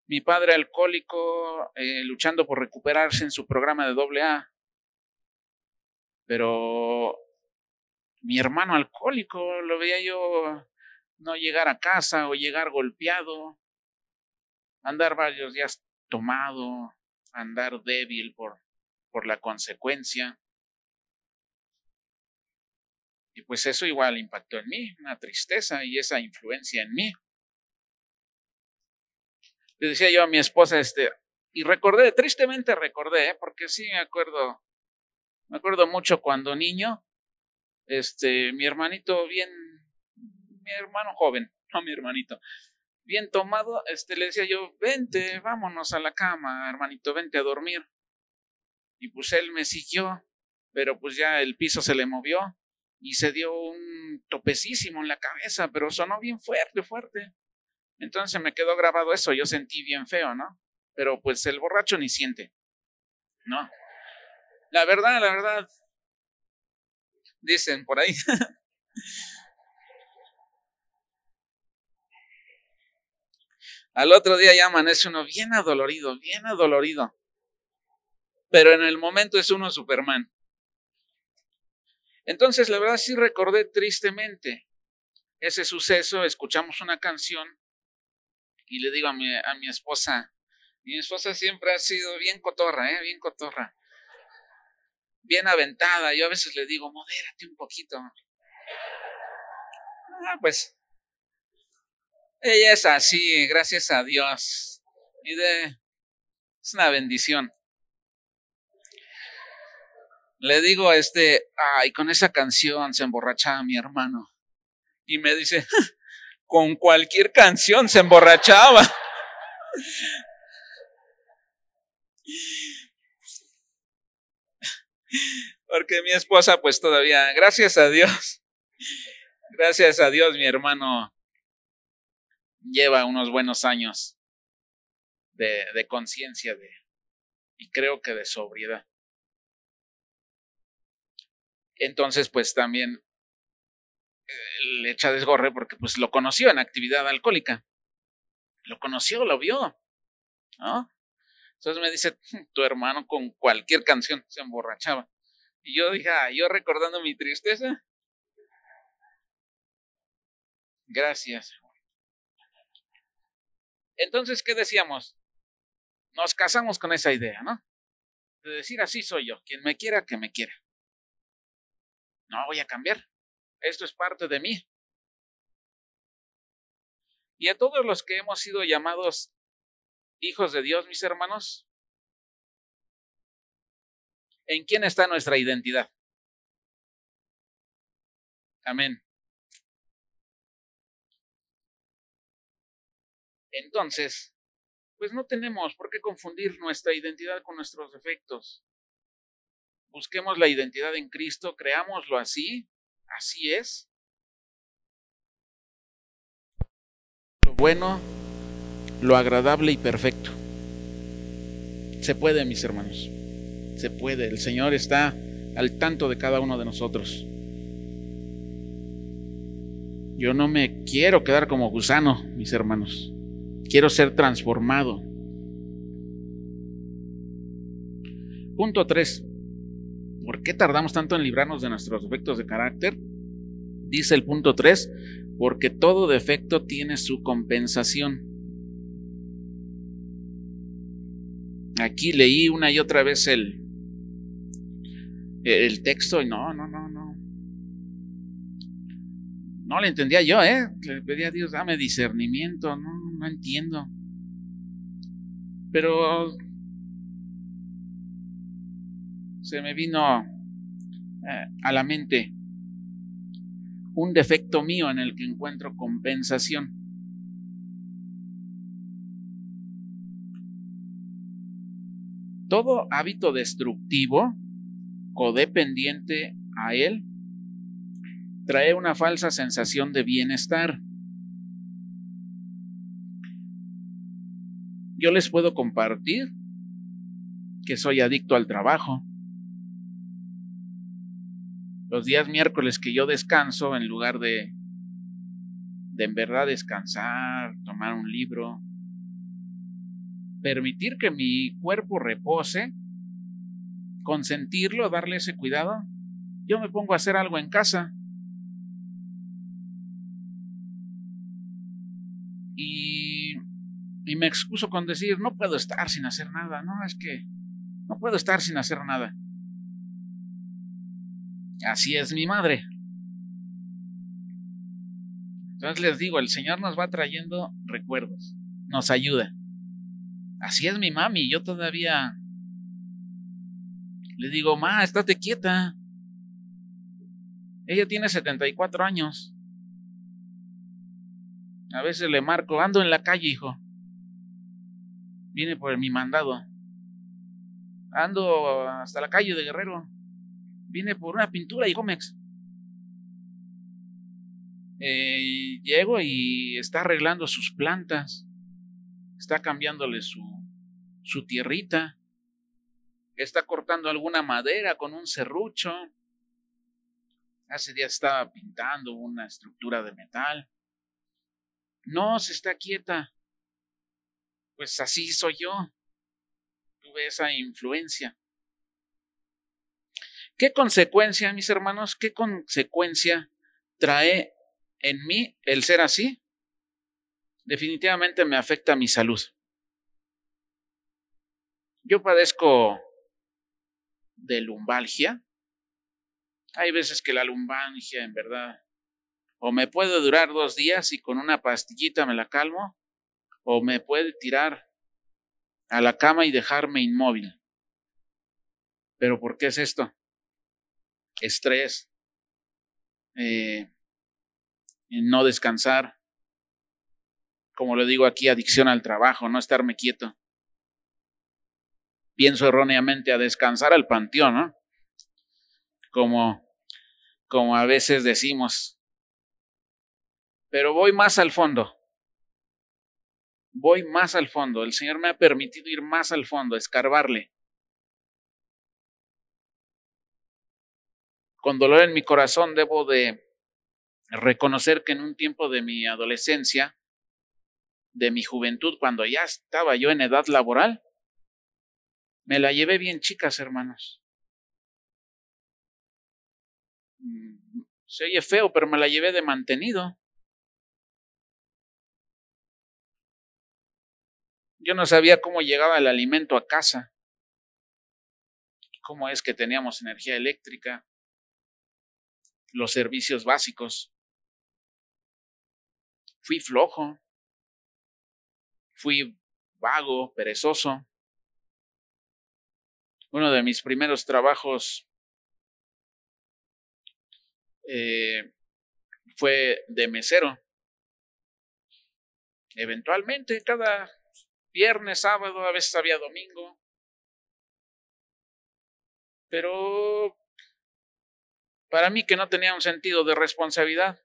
mi padre alcohólico eh, luchando por recuperarse en su programa de doble A. Pero mi hermano alcohólico, lo veía yo no llegar a casa o llegar golpeado, andar varios días tomado, andar débil por, por la consecuencia. Y pues eso igual impactó en mí, una tristeza y esa influencia en mí. Le decía yo a mi esposa, este, y recordé, tristemente recordé, ¿eh? porque sí me acuerdo, me acuerdo mucho cuando niño, este, mi hermanito bien, mi hermano joven, no mi hermanito, bien tomado, este, le decía yo, vente, vámonos a la cama, hermanito, vente a dormir. Y pues él me siguió, pero pues ya el piso se le movió y se dio un topecísimo en la cabeza, pero sonó bien fuerte, fuerte. Entonces me quedó grabado eso, yo sentí bien feo, ¿no? Pero pues el borracho ni siente, ¿no? La verdad, la verdad, dicen por ahí. Al otro día ya amanece uno bien adolorido, bien adolorido. Pero en el momento es uno Superman. Entonces, la verdad sí recordé tristemente ese suceso, escuchamos una canción y le digo a mi, esposa, mi esposa siempre ha sido bien cotorra, ¿eh? bien cotorra, bien aventada. Yo a veces le digo, modérate un poquito. Ah, pues ella es así, gracias a Dios. Y de, es una bendición le digo, este, ay, con esa canción se emborrachaba mi hermano. Y me dice, con cualquier canción se emborrachaba. Porque mi esposa, pues todavía, gracias a Dios, gracias a Dios, mi hermano lleva unos buenos años de, conciencia de, y creo que de sobriedad. Entonces, pues también eh, le echa desgorre porque pues lo conoció en actividad alcohólica. Lo conoció, lo vio. ¿No? Entonces me dice, tu hermano con cualquier canción se emborrachaba. Y yo dije, ah, yo recordando mi tristeza. Gracias. Entonces, ¿qué decíamos? Nos casamos con esa idea, ¿no? De decir, así soy yo. Quien me quiera, que me quiera. No voy a cambiar. Esto es parte de mí. Y a todos los que hemos sido llamados hijos de Dios, mis hermanos, ¿en quién está nuestra identidad? Amén. Entonces, pues no tenemos por qué confundir nuestra identidad con nuestros defectos busquemos la identidad en Cristo, creámoslo así, así es. Lo bueno, lo agradable y perfecto. Se puede, mis hermanos, se puede. El Señor está al tanto de cada uno de nosotros. Yo no me quiero quedar como gusano, mis hermanos. Quiero ser transformado. Punto 3. ¿Por qué tardamos tanto en librarnos de nuestros defectos de carácter? Dice el punto 3, porque todo defecto tiene su compensación. Aquí leí una y otra vez el, el texto y no, no, no, no. No le entendía yo, ¿eh? Le pedí a Dios, dame discernimiento, no, no entiendo. Pero se me vino eh, a la mente un defecto mío en el que encuentro compensación. Todo hábito destructivo, codependiente a él, trae una falsa sensación de bienestar. Yo les puedo compartir que soy adicto al trabajo. Los días miércoles que yo descanso, en lugar de, de en verdad descansar, tomar un libro, permitir que mi cuerpo repose, consentirlo, darle ese cuidado, yo me pongo a hacer algo en casa, me excuso con decir, no puedo estar sin hacer nada. No, es que no puedo estar sin hacer nada. Así es mi madre. Entonces les digo, el Señor nos va trayendo recuerdos, nos ayuda. Así es mi mami, yo todavía le digo, ma, estate quieta. Ella tiene 74 años. A veces le marco, ando en la calle, hijo. Viene por mi mandado. Ando hasta la calle de Guerrero. Viene por una pintura y Comex. Eh, llego y está arreglando sus plantas. Está cambiándole su, su tierrita. Está cortando alguna madera con un serrucho. Hace días estaba pintando una estructura de metal. No, se está quieta. Pues así soy yo. Tuve esa influencia. ¿Qué consecuencia, mis hermanos, qué consecuencia trae en mí el ser así? Definitivamente me afecta mi salud. Yo padezco de lumbalgia. Hay veces que la lumbalgia, en verdad, o me puede durar dos días y con una pastillita me la calmo, o me puede tirar a la cama y dejarme inmóvil. ¿Pero por qué es esto? Estrés, eh, no descansar, como le digo aquí, adicción al trabajo, no estarme quieto. Pienso erróneamente a descansar al panteón, ¿no? Como, como a veces decimos. Pero voy más al fondo voy más al fondo. El Señor me ha permitido ir más al fondo, escarbarle. Con dolor en mi corazón debo de reconocer que en un tiempo de mi adolescencia, de mi juventud, cuando ya estaba yo en edad laboral, me la llevé bien chicas, hermanos. Mm, se oye feo, pero me la llevé de mantenido. Yo no sabía cómo llegaba el alimento a casa, cómo es que teníamos energía eléctrica, los servicios básicos. Fui flojo, fui vago, perezoso. Uno de mis primeros trabajos eh, fue de mesero. Eventualmente, cada viernes, sábado, a veces había domingo. Pero para mí que no tenía un sentido de responsabilidad.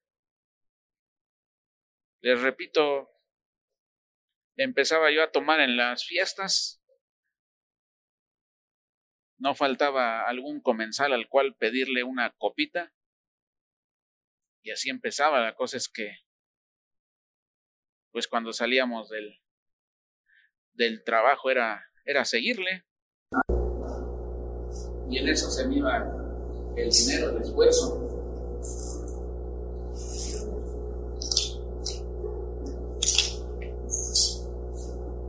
Les repito, empezaba yo a tomar en las fiestas. No faltaba algún comensal al cual pedirle una copita. Y así empezaba. La cosa es que, pues cuando salíamos del, del trabajo era, era seguirle. Y en eso se me iba el dinero, el esfuerzo.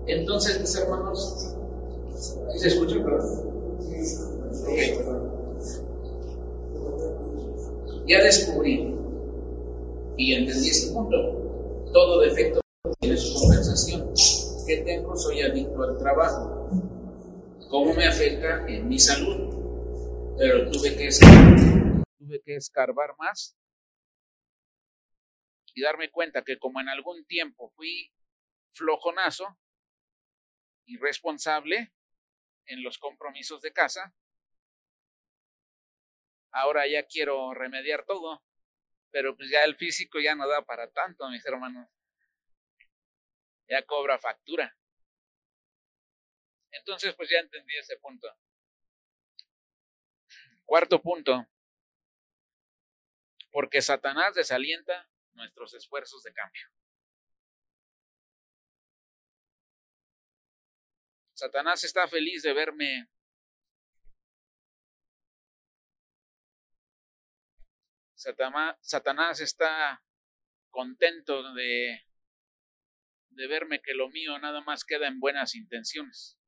Entonces, mis hermanos, ¿se escucha? Ya descubrí y entendí este punto. Todo defecto tiene su compensación que tengo soy adicto al trabajo. ¿Cómo me afecta en mi salud? Pero tuve que, tuve que escarbar más y darme cuenta que como en algún tiempo fui flojonazo, irresponsable en los compromisos de casa, ahora ya quiero remediar todo, pero pues ya el físico ya no da para tanto, mis hermanos ya cobra factura. Entonces, pues ya entendí ese punto. Cuarto punto, porque Satanás desalienta nuestros esfuerzos de cambio. Satanás está feliz de verme Satanás está contento de de verme que lo mío nada más queda en buenas intenciones,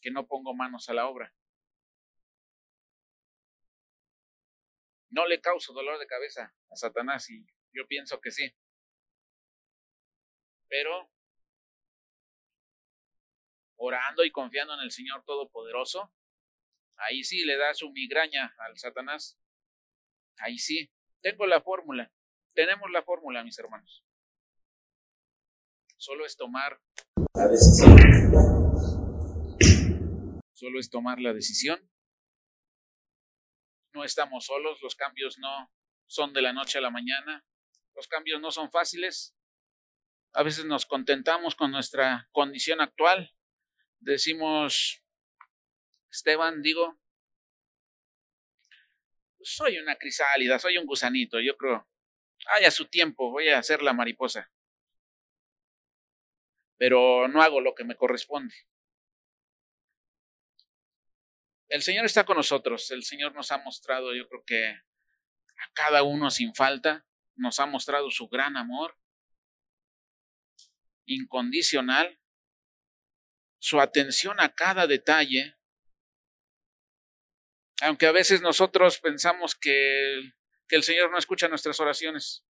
que no pongo manos a la obra. No le causo dolor de cabeza a Satanás y yo pienso que sí. Pero orando y confiando en el Señor Todopoderoso, ahí sí le da su migraña al Satanás. Ahí sí, tengo la fórmula. Tenemos la fórmula, mis hermanos. Solo es tomar la decisión. Solo es tomar la decisión. No estamos solos, los cambios no son de la noche a la mañana, los cambios no son fáciles. A veces nos contentamos con nuestra condición actual. Decimos, Esteban, digo, soy una crisálida, soy un gusanito, yo creo, ay, a su tiempo voy a hacer la mariposa. Pero no hago lo que me corresponde. El Señor está con nosotros, el Señor nos ha mostrado, yo creo que a cada uno sin falta, nos ha mostrado su gran amor incondicional, su atención a cada detalle, aunque a veces nosotros pensamos que, que el Señor no escucha nuestras oraciones,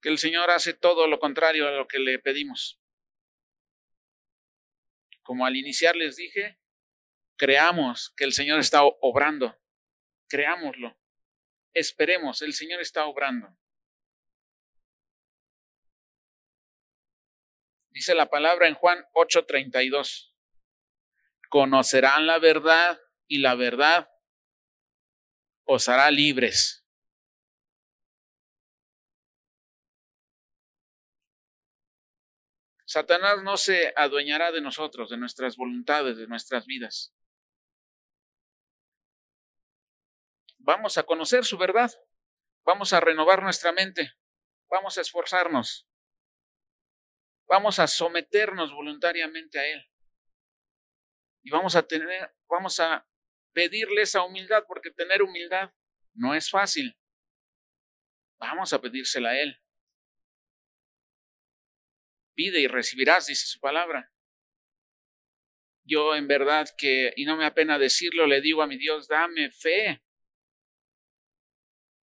que el Señor hace todo lo contrario a lo que le pedimos. Como al iniciar les dije, creamos que el Señor está obrando, creámoslo, esperemos, el Señor está obrando. Dice la palabra en Juan 8:32, conocerán la verdad y la verdad os hará libres. Satanás no se adueñará de nosotros, de nuestras voluntades, de nuestras vidas. Vamos a conocer su verdad, vamos a renovar nuestra mente, vamos a esforzarnos, vamos a someternos voluntariamente a Él. Y vamos a tener, vamos a pedirle esa humildad, porque tener humildad no es fácil. Vamos a pedírsela a Él. Pide y recibirás, dice su palabra. Yo en verdad que, y no me apena decirlo, le digo a mi Dios, dame fe.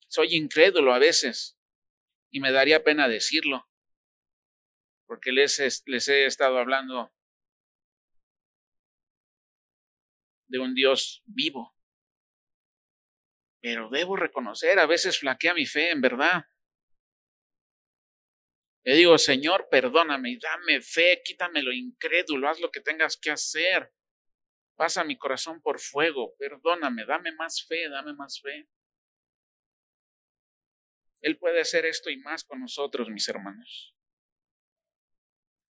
Soy incrédulo a veces y me daría pena decirlo, porque les, les he estado hablando de un Dios vivo. Pero debo reconocer, a veces flaquea mi fe, en verdad. Le digo, Señor, perdóname y dame fe, quítame lo incrédulo, haz lo que tengas que hacer. Pasa mi corazón por fuego, perdóname, dame más fe, dame más fe. Él puede hacer esto y más con nosotros, mis hermanos.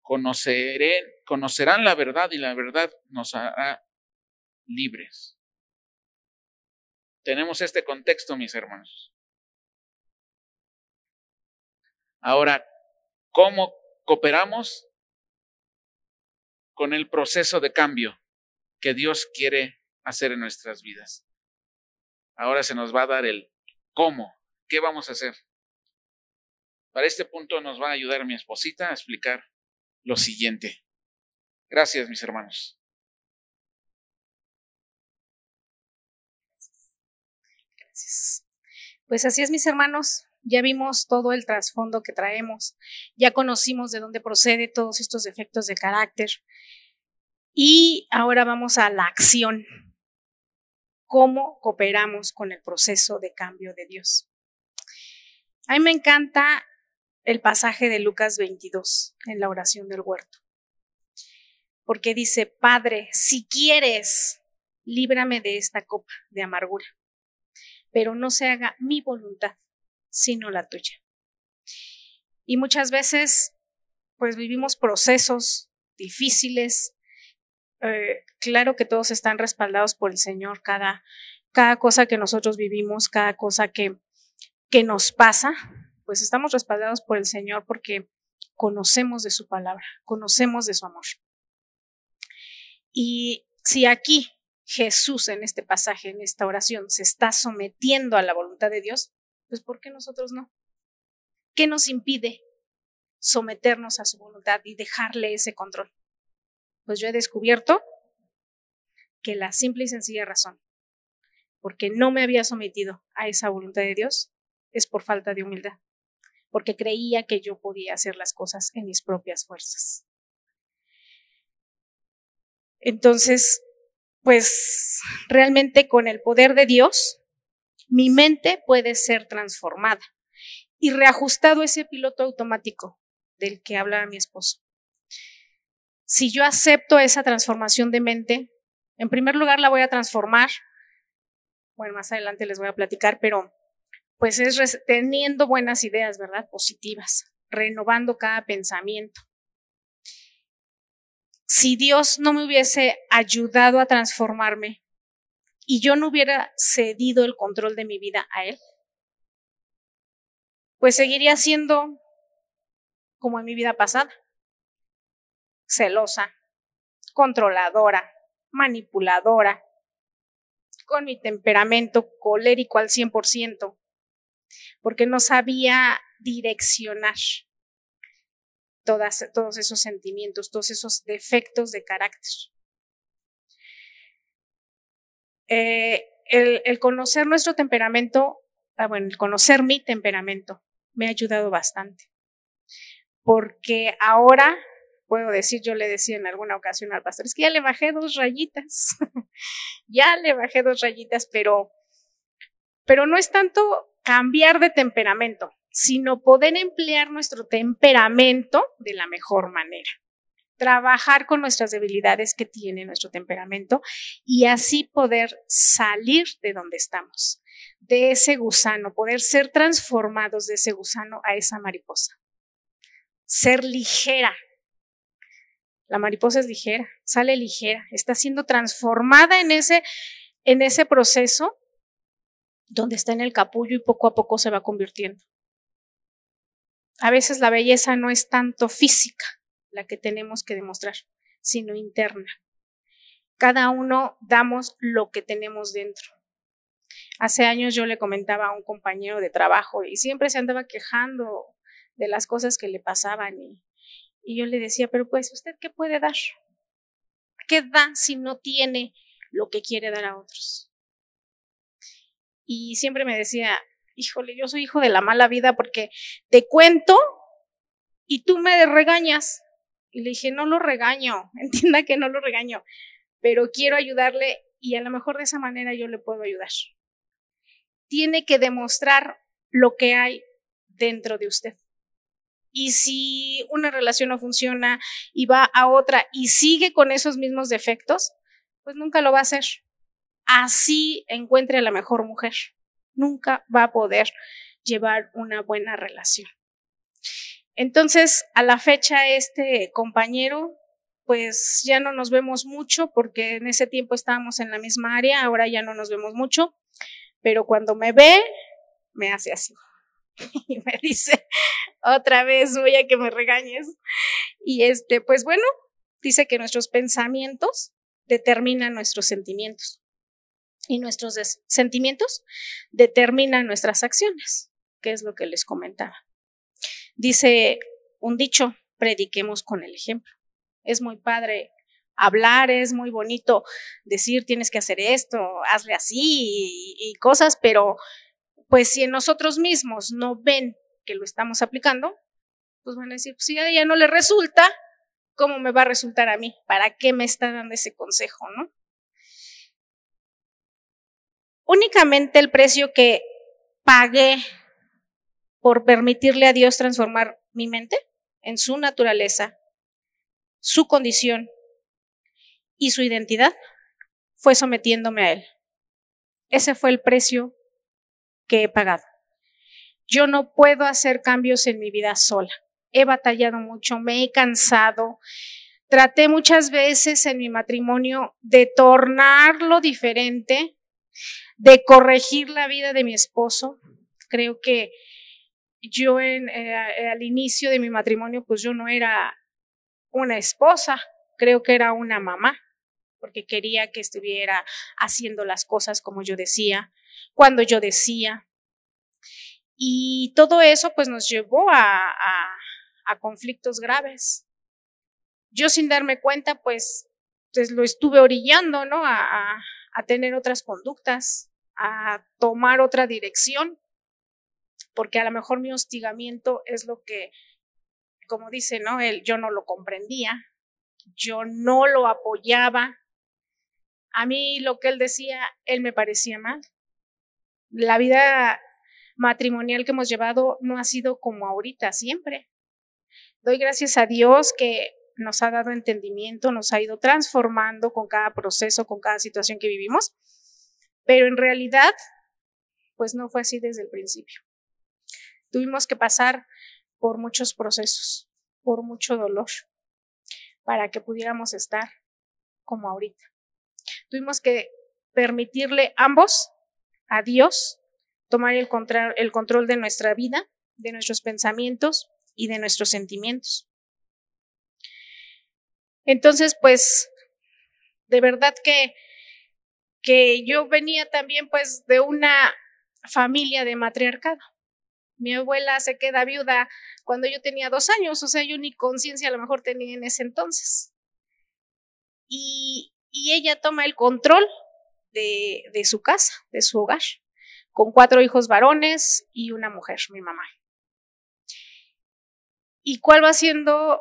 Conoceré, conocerán la verdad y la verdad nos hará libres. Tenemos este contexto, mis hermanos. Ahora, ¿Cómo cooperamos con el proceso de cambio que Dios quiere hacer en nuestras vidas? Ahora se nos va a dar el cómo, qué vamos a hacer. Para este punto nos va a ayudar mi esposita a explicar lo siguiente. Gracias, mis hermanos. Gracias. Pues así es, mis hermanos ya vimos todo el trasfondo que traemos, ya conocimos de dónde procede todos estos defectos de carácter y ahora vamos a la acción. ¿Cómo cooperamos con el proceso de cambio de Dios? A mí me encanta el pasaje de Lucas 22 en la oración del huerto, porque dice, Padre, si quieres, líbrame de esta copa de amargura, pero no se haga mi voluntad, sino la tuya. Y muchas veces, pues vivimos procesos difíciles. Eh, claro que todos están respaldados por el Señor, cada, cada cosa que nosotros vivimos, cada cosa que, que nos pasa, pues estamos respaldados por el Señor porque conocemos de su palabra, conocemos de su amor. Y si aquí Jesús en este pasaje, en esta oración, se está sometiendo a la voluntad de Dios, pues ¿por qué nosotros no? ¿Qué nos impide someternos a su voluntad y dejarle ese control. Pues yo he descubierto que la simple y sencilla razón, porque no me había sometido a esa voluntad de Dios, es por falta de humildad, porque creía que yo podía hacer las cosas en mis propias fuerzas. Entonces, pues realmente con el poder de Dios, mi mente puede ser transformada y reajustado ese piloto automático del que habla mi esposo. Si yo acepto esa transformación de mente, en primer lugar la voy a transformar, bueno, más adelante les voy a platicar, pero pues es teniendo buenas ideas, ¿verdad? Positivas, renovando cada pensamiento. Si Dios no me hubiese ayudado a transformarme y yo no hubiera cedido el control de mi vida a Él, pues seguiría siendo como en mi vida pasada. Celosa, controladora, manipuladora, con mi temperamento colérico al 100%, porque no sabía direccionar todas, todos esos sentimientos, todos esos defectos de carácter. Eh, el, conocer nuestro temperamento, ah, bueno, el conocer mi temperamento me ha ayudado bastante porque ahora puedo decir, yo le decía en alguna ocasión al pastor, es que ya le bajé dos rayitas, ya le bajé dos rayitas, pero, pero no es tanto cambiar de temperamento, sino poder emplear nuestro temperamento de la mejor manera. Trabajar con nuestras debilidades que tiene nuestro temperamento y así poder salir de donde estamos, de ese gusano, poder ser transformados de ese gusano a esa mariposa ser ligera. La mariposa es ligera, sale ligera, está siendo transformada en ese, en ese proceso donde está en el capullo y poco a poco se va convirtiendo. A veces la belleza no es tanto física la que tenemos que demostrar, sino interna. Cada uno damos lo que tenemos dentro. Hace años yo le comentaba a un compañero de trabajo y siempre se andaba quejando de las cosas que le pasaban y, y yo le decía, pero pues usted qué puede dar? ¿Qué da si no tiene lo que quiere dar a otros? Y siempre me decía, híjole, yo soy hijo de la mala vida porque te cuento y tú me regañas. Y le dije, no lo regaño, entienda que no lo regaño, pero quiero ayudarle y a lo mejor de esa manera yo le puedo ayudar. Tiene que demostrar lo que hay dentro de usted. Y si una relación no funciona y va a otra y sigue con esos mismos defectos, pues nunca lo va a hacer. Así encuentre a la mejor mujer. Nunca va a poder llevar una buena relación. Entonces, a la fecha, este compañero, pues ya no nos vemos mucho porque en ese tiempo estábamos en la misma área, ahora ya no nos vemos mucho, pero cuando me ve, me hace así. y me dice, otra vez voy a que me regañes. Y este, pues bueno, dice que nuestros pensamientos determinan nuestros sentimientos y nuestros sentimientos determinan nuestras acciones, que es lo que les comentaba. Dice un dicho, prediquemos con el ejemplo. Es muy padre hablar, es muy bonito decir tienes que hacer esto, hazle así y, cosas, pero pues si en nosotros mismos no ven que lo estamos aplicando, pues van a decir, pues si a ella no le resulta, ¿cómo me va a resultar a mí? ¿Para qué me está dando ese consejo, no? Únicamente el precio que pagué por permitirle a Dios transformar mi mente en su naturaleza, su condición y su identidad fue sometiéndome a Él. Ese fue el precio que he pagado. Yo no puedo hacer cambios en mi vida sola. He batallado mucho, me he cansado. Traté muchas veces en mi matrimonio de tornarlo diferente, de corregir la vida de mi esposo. Creo que yo en, eh, al inicio de mi matrimonio, pues yo no era una esposa, creo que era una mamá, porque quería que estuviera haciendo las cosas como yo decía, cuando yo decía. Y todo eso pues nos llevó a, a conflictos graves. Yo sin darme cuenta, pues, pues lo estuve orillando, ¿no? A, a tener otras conductas, a tomar otra dirección, porque a lo mejor mi hostigamiento es lo que, como dice, ¿no? Él, yo no lo comprendía, yo no lo apoyaba. A mí lo que él decía, él me parecía mal. La vida matrimonial que hemos llevado no ha sido como ahorita, siempre. Doy gracias a Dios que nos ha dado entendimiento, nos ha ido transformando con cada proceso, con cada situación que vivimos, pero en realidad, pues no fue así desde el principio. Tuvimos que pasar por muchos procesos, por mucho dolor, para que pudiéramos estar como ahorita. Tuvimos que permitirle ambos a Dios tomar el, control, el control de nuestra vida, de nuestros pensamientos y de nuestros sentimientos. Entonces, pues, de verdad que, que yo venía también pues de una familia de matriarcado. Mi abuela se queda viuda cuando yo tenía dos años, o sea, yo ni conciencia a lo mejor tenía en ese entonces. Y, y ella toma el control de, de su casa, de su hogar, con cuatro hijos varones y una mujer, mi mamá. ¿Y cuál va siendo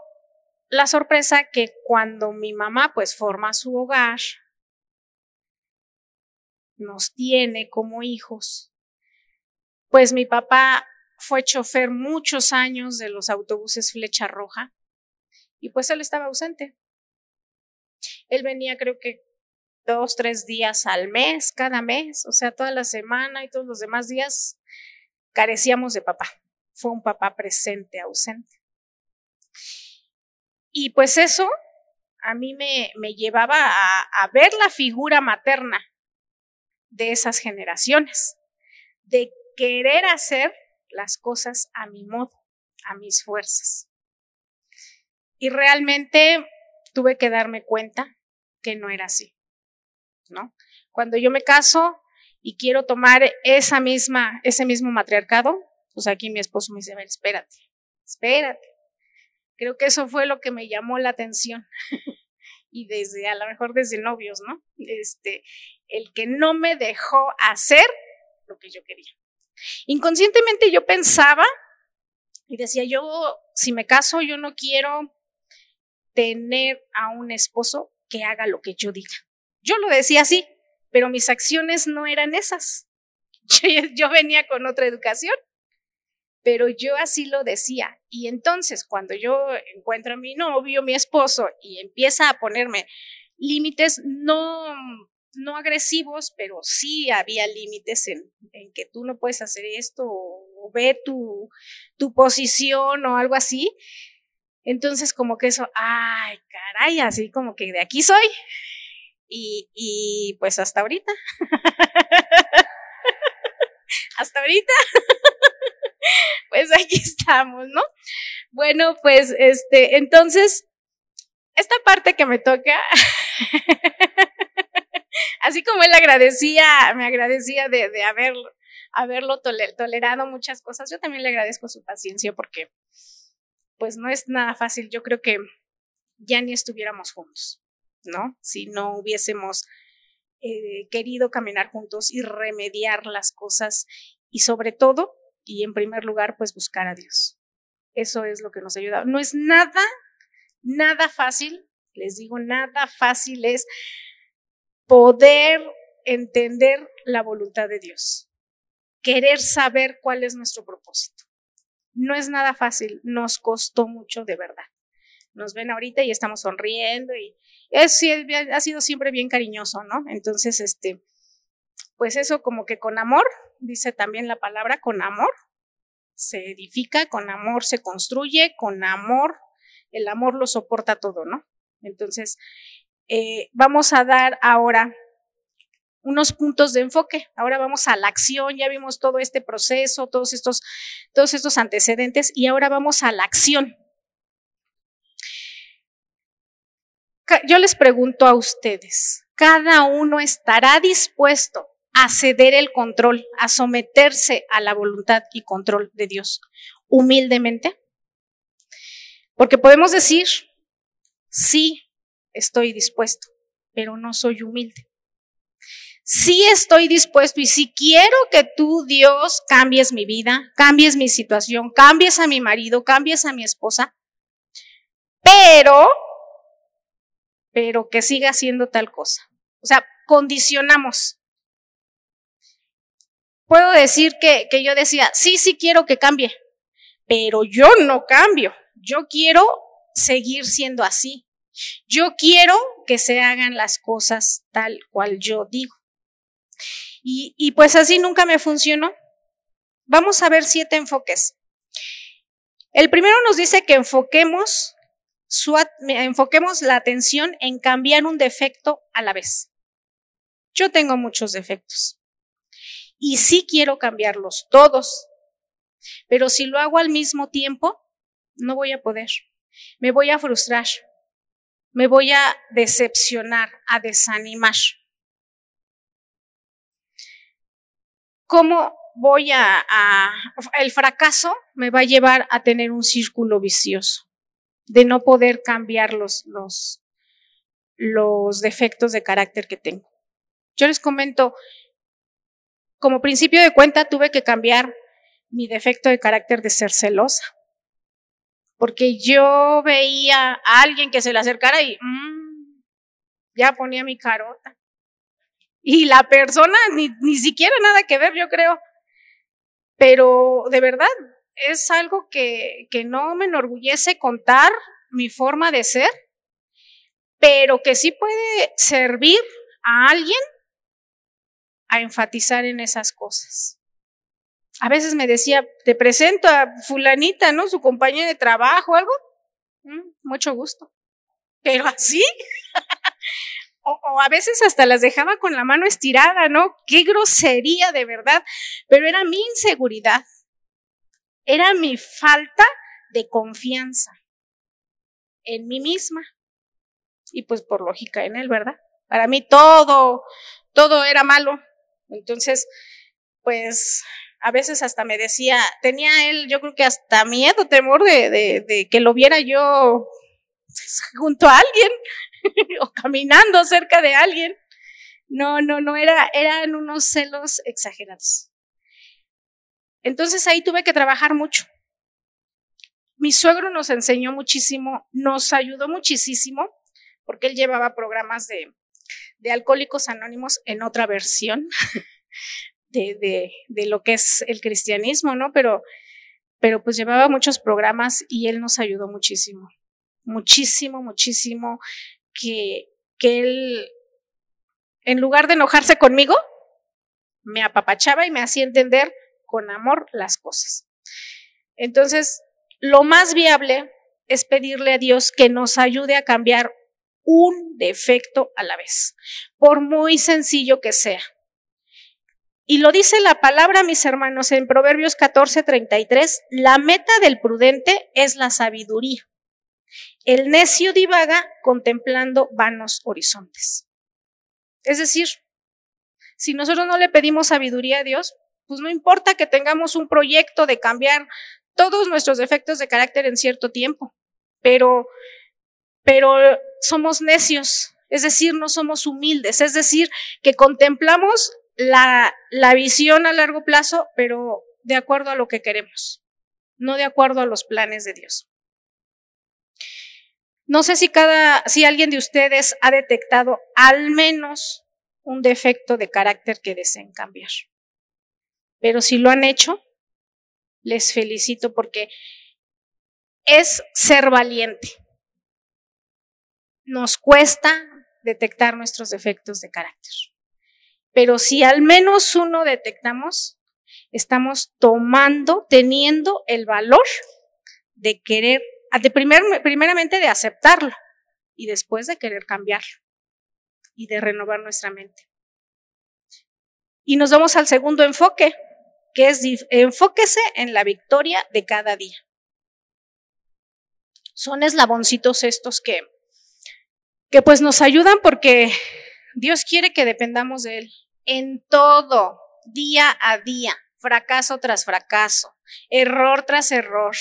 la sorpresa? Que cuando mi mamá pues forma su hogar, nos tiene como hijos, pues mi papá fue chofer muchos años de los autobuses Flecha Roja y pues él estaba ausente. Él venía creo que dos, tres días al mes, cada mes, o sea, toda la semana y todos los demás días carecíamos de papá. Fue un papá presente, ausente. Y pues eso a mí me, me llevaba a, a ver la figura materna de esas generaciones, de querer hacer las cosas a mi modo, a mis fuerzas. Y realmente tuve que darme cuenta que no era así, ¿no? Cuando yo me caso y quiero tomar esa misma, ese mismo matriarcado, pues aquí mi esposo me dice, ver, espérate, espérate. Creo que eso fue lo que me llamó la atención. y desde, a lo mejor desde novios, ¿no? Este, el que no me dejó hacer lo que yo quería. Inconscientemente yo pensaba y decía, yo, si me caso, yo no quiero tener a un esposo que haga lo que yo diga. Yo lo decía así, pero mis acciones no eran esas. Yo, venía con otra educación, pero yo así lo decía. Y entonces, cuando yo encuentro a mi novio, mi esposo, y empieza a ponerme límites, no, no agresivos, pero sí había límites en, en, que tú no puedes hacer esto o, ve tu, tu, posición o algo así. Entonces como que eso, ay, caray, así como que de aquí soy. Y, y pues hasta ahorita. hasta ahorita. pues aquí estamos, ¿no? Bueno, pues este, entonces, esta parte que me toca así como él agradecía, me agradecía de, de haber, haberlo tolerado muchas cosas, yo también le agradezco su paciencia porque pues no es nada fácil. Yo creo que ya ni estuviéramos juntos, ¿no? Si no hubiésemos eh, querido caminar juntos y remediar las cosas y sobre todo, y en primer lugar, pues buscar a Dios. Eso es lo que nos ayuda. No es nada, nada fácil, les digo, nada fácil es poder entender la voluntad de Dios, querer saber cuál es nuestro propósito. No es nada fácil, nos costó mucho de verdad. Nos ven ahorita y estamos sonriendo y es, ha sido siempre bien cariñoso, ¿no? Entonces, este, pues eso como que con amor, dice también la palabra, con amor se edifica, con amor se construye, con amor, el amor lo soporta todo, ¿no? Entonces, eh, vamos a dar ahora unos puntos de enfoque. Ahora vamos a la acción, ya vimos todo este proceso, todos estos, todos estos antecedentes y ahora vamos a la acción. Yo les pregunto a ustedes, ¿cada uno estará dispuesto a ceder el control, a someterse a la voluntad y control de Dios humildemente? Porque podemos decir, sí, estoy dispuesto, pero no soy humilde. Sí estoy dispuesto y sí quiero que tú, Dios, cambies mi vida, cambies mi situación, cambies a mi marido, cambies a mi esposa, pero, pero que siga siendo tal cosa. O sea, condicionamos. Puedo decir que, que yo decía, sí, sí quiero que cambie, pero yo no cambio. Yo quiero seguir siendo así. Yo quiero que se hagan las cosas tal cual yo digo. Y, y pues así nunca me funcionó. Vamos a ver siete enfoques. El primero nos dice que enfoquemos, su, enfoquemos la atención en cambiar un defecto a la vez. Yo tengo muchos defectos y sí quiero cambiarlos todos, pero si lo hago al mismo tiempo, no voy a poder. Me voy a frustrar, me voy a decepcionar, a desanimar. ¿Cómo voy a, el fracaso me va a llevar a tener un círculo vicioso de no poder cambiar los, los, los defectos de carácter que tengo. Yo les comento, como principio de cuenta tuve que cambiar mi defecto de carácter de ser celosa. Porque yo veía a alguien que se le acercara y mmm, ya ponía mi carota. Y la persona ni, ni siquiera nada que ver, yo creo. Pero de verdad, es algo que, que no me enorgullece contar mi forma de ser, pero que sí puede servir a alguien a enfatizar en esas cosas. A veces me decía, te presento a fulanita, ¿no? Su compañera de trabajo, algo. Mm, mucho gusto. Pero así. o, o, a veces hasta las dejaba con la mano estirada, ¿no? Qué grosería de verdad. Pero era mi inseguridad. Era mi falta de confianza en mí misma. Y pues por lógica en él, ¿verdad? Para mí todo, todo era malo. Entonces, pues a veces hasta me decía, tenía él, yo creo que hasta miedo, temor de, de, de que lo viera yo junto a alguien o caminando cerca de alguien. No, no, no, era, eran unos celos exagerados. Entonces ahí tuve que trabajar mucho. Mi suegro nos enseñó muchísimo, nos ayudó muchísimo, porque él llevaba programas de, de alcohólicos anónimos en otra versión de, de, de, lo que es el cristianismo, ¿no? Pero, pero pues llevaba muchos programas y él nos ayudó muchísimo, muchísimo, muchísimo, que, que él, en lugar de enojarse conmigo, me apapachaba y me hacía entender con amor las cosas. Entonces, lo más viable es pedirle a Dios que nos ayude a cambiar un defecto a la vez, por muy sencillo que sea. Y lo dice la palabra, mis hermanos, en Proverbios 14:33, la meta del prudente es la sabiduría. El necio divaga contemplando vanos horizontes. Es decir, si nosotros no le pedimos sabiduría a Dios, pues no importa que tengamos un proyecto de cambiar todos nuestros defectos de carácter en cierto tiempo, pero, pero somos necios, es decir, no somos humildes, es decir, que contemplamos la, visión a largo plazo, pero de acuerdo a lo que queremos, no de acuerdo a los planes de Dios. No sé si cada, si alguien de ustedes ha detectado al menos un defecto de carácter que deseen cambiar. Pero si lo han hecho, les felicito porque es ser valiente. Nos cuesta detectar nuestros defectos de carácter. Pero si al menos uno detectamos, estamos tomando, teniendo el valor de querer, de primer, primeramente de aceptarlo y después de querer cambiarlo y de renovar nuestra mente. Y nos vamos al segundo enfoque, que es enfóquese en la victoria de cada día. Son eslaboncitos estos que, que pues nos ayudan porque Dios quiere que dependamos de Él en todo, día a día, fracaso tras fracaso, error tras error.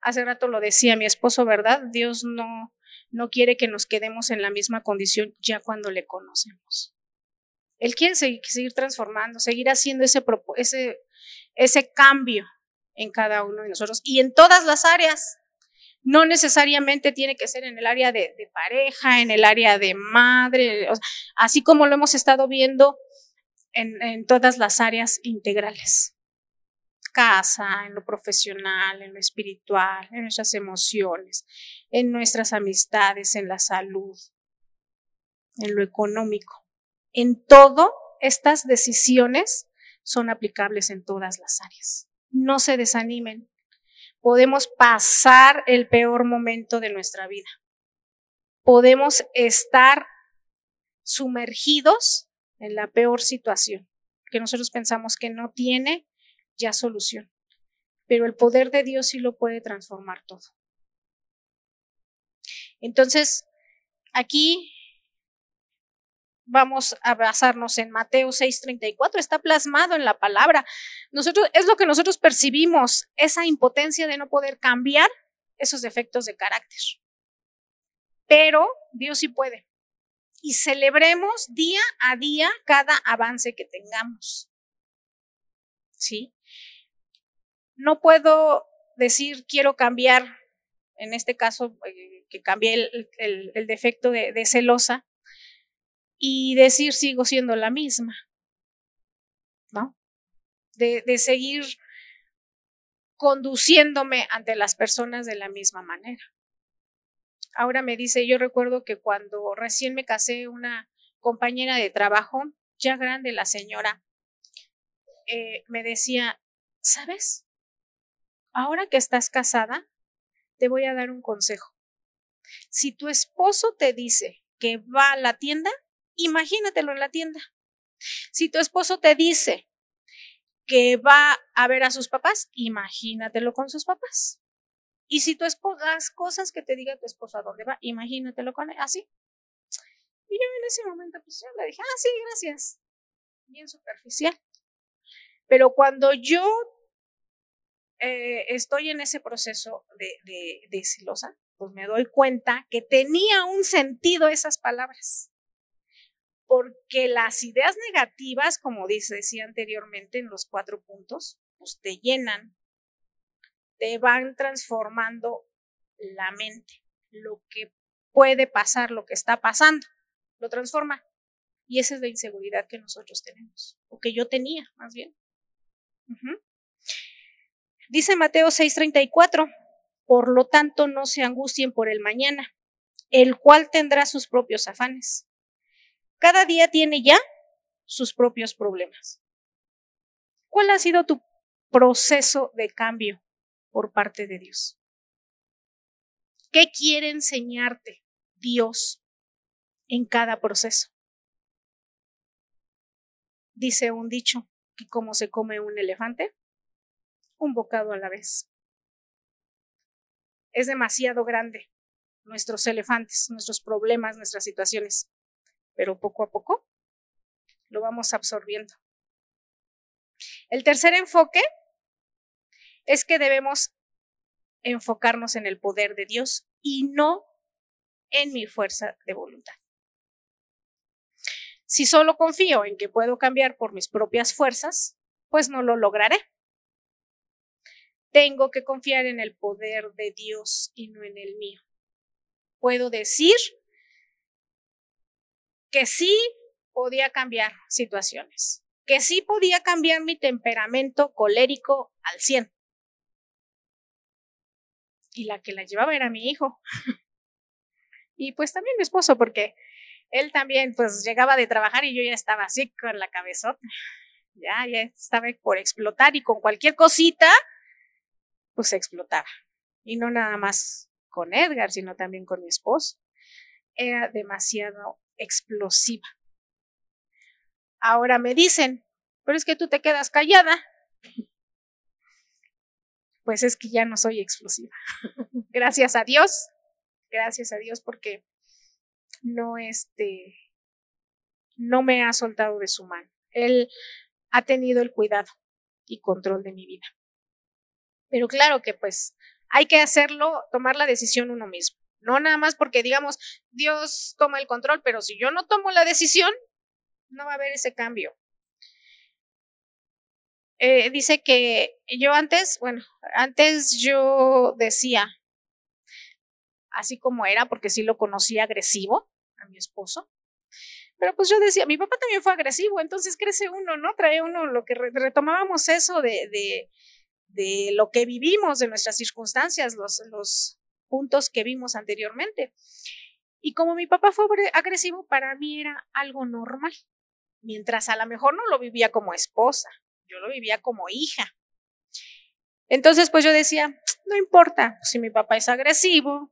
Hace rato lo decía mi esposo, ¿verdad? Dios no, no quiere que nos quedemos en la misma condición ya cuando le conocemos. Él quiere seguir, seguir transformando, seguir haciendo ese, ese, ese cambio en cada uno de nosotros y en todas las áreas. No necesariamente tiene que ser en el área de, pareja, en el área de madre, así como lo hemos estado viendo en, en todas las áreas integrales. Casa, en lo profesional, en lo espiritual, en nuestras emociones, en nuestras amistades, en la salud, en lo económico. En todo, estas decisiones son aplicables en todas las áreas. No se desanimen podemos pasar el peor momento de nuestra vida. Podemos estar sumergidos en la peor situación, que nosotros pensamos que no tiene ya solución. Pero el poder de Dios sí lo puede transformar todo. Entonces, aquí vamos a basarnos en Mateo 6:34, está plasmado en la palabra. Nosotros es lo que nosotros percibimos, esa impotencia de no poder cambiar esos defectos de carácter. Pero Dios sí puede. Y celebremos día a día cada avance que tengamos. ¿Sí? No puedo decir quiero cambiar, en este caso, eh, que cambié el, defecto de celosa, y decir sigo siendo la misma, ¿no? De, de seguir conduciéndome ante las personas de la misma manera. Ahora me dice, yo recuerdo que cuando recién me casé, una compañera de trabajo, ya grande la señora, eh, me decía, ¿sabes? Ahora que estás casada, te voy a dar un consejo. Si tu esposo te dice que va a la tienda, imagínatelo en la tienda. Si tu esposo te dice que va a ver a sus papás, imagínatelo con sus papás. Y si tu esposo, las cosas que te diga tu esposo a dónde va, imagínatelo con él, así. Y yo en ese momento, pues yo le dije, ah, sí, gracias. Bien superficial. Pero cuando yo eh, estoy en ese proceso de, de, de celosa, pues me doy cuenta que tenía un sentido esas palabras porque las ideas negativas, como decía anteriormente en los cuatro puntos, pues te llenan, te van transformando la mente. Lo que puede pasar, lo que está pasando, lo transforma. Y esa es la inseguridad que nosotros tenemos, o que yo tenía, más bien. Dice Mateo 6:34, por lo tanto no se angustien por el mañana, el cual tendrá sus propios afanes. Cada día tiene ya sus propios problemas. ¿Cuál ha sido tu proceso de cambio por parte de Dios? ¿Qué quiere enseñarte Dios en cada proceso? Dice un dicho que como se come un elefante, un bocado a la vez. Es demasiado grande nuestros elefantes, nuestros problemas, nuestras situaciones pero poco a poco lo vamos absorbiendo. El tercer enfoque es que debemos enfocarnos en el poder de Dios y no en mi fuerza de voluntad. Si solo confío en que puedo cambiar por mis propias fuerzas, pues no lo lograré. Tengo que confiar en el poder de Dios y no en el mío. Puedo decir que sí podía cambiar situaciones, que sí podía cambiar mi temperamento colérico al 100. Y la que la llevaba era mi hijo. y pues también mi esposo, porque él también pues llegaba de trabajar y yo ya estaba así con la cabezota. Ya, ya estaba por explotar y con cualquier cosita, pues explotaba. Y no nada más con Edgar, sino también con mi esposo. Era demasiado explosiva. Ahora me dicen, pero es que tú te quedas callada. Pues es que ya no soy explosiva. gracias a Dios, gracias a Dios porque no este no me ha soltado de su mano. Él ha tenido el cuidado y control de mi vida. Pero claro que pues hay que hacerlo, tomar la decisión uno mismo. No nada más porque digamos, Dios toma el control, pero si yo no tomo la decisión, no va a haber ese cambio. Eh, dice que yo antes, bueno, antes yo decía, así como era, porque sí lo conocía agresivo a mi esposo, pero pues yo decía, mi papá también fue agresivo, entonces crece uno, ¿no? Trae uno lo que retomábamos eso de, de, de, lo que vivimos, de nuestras circunstancias, los, los puntos que vimos anteriormente. Y como mi papá fue agresivo, para mí era algo normal, mientras a lo mejor no lo vivía como esposa, yo lo vivía como hija. Entonces, pues yo decía, no importa si mi papá es agresivo,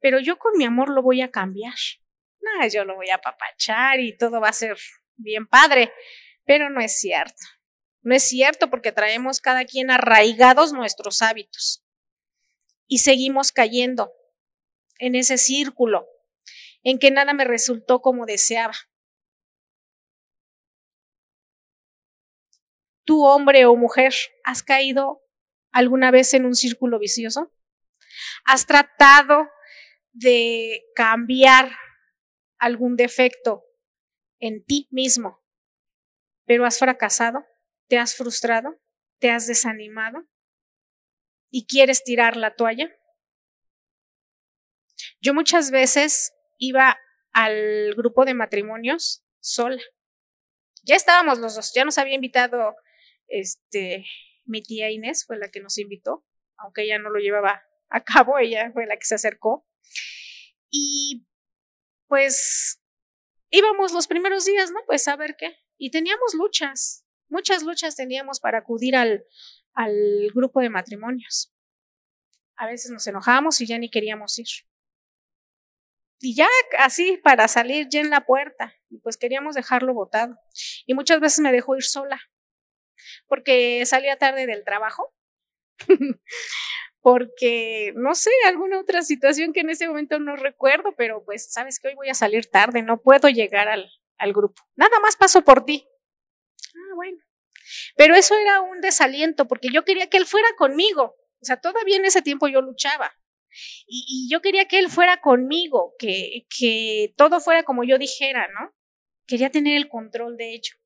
pero yo con mi amor lo voy a cambiar. No, yo lo voy a apapachar y todo va a ser bien padre, pero no es cierto. No es cierto porque traemos cada quien arraigados nuestros hábitos y seguimos cayendo en ese círculo en que nada me resultó como deseaba. ¿Tú, hombre o mujer, has caído alguna vez en un círculo vicioso? ¿Has tratado de cambiar algún defecto en ti mismo, pero has fracasado, te has frustrado, te has desanimado y quieres tirar la toalla? Yo muchas veces iba al grupo de matrimonios sola. Ya estábamos los dos, ya nos había invitado este, mi tía Inés fue la que nos invitó, aunque ella no lo llevaba a cabo, ella fue la que se acercó. Y pues íbamos los primeros días, ¿no? Pues a ver qué. Y teníamos luchas, muchas luchas teníamos para acudir al, al grupo de matrimonios. A veces nos enojábamos y ya ni queríamos ir. Y ya así para salir ya en la puerta, pues queríamos dejarlo botado. Y muchas veces me dejó ir sola porque salía tarde del trabajo, porque no sé, alguna otra situación que en ese momento no recuerdo, pero pues sabes que hoy voy a salir tarde, no puedo llegar al, al grupo. Nada más paso por ti. Pero eso era un desaliento, porque yo quería que él fuera conmigo. O sea, todavía en ese tiempo yo luchaba. Y, y, yo quería que él fuera conmigo, que, que todo fuera como yo dijera, ¿no? Quería tener el control de ello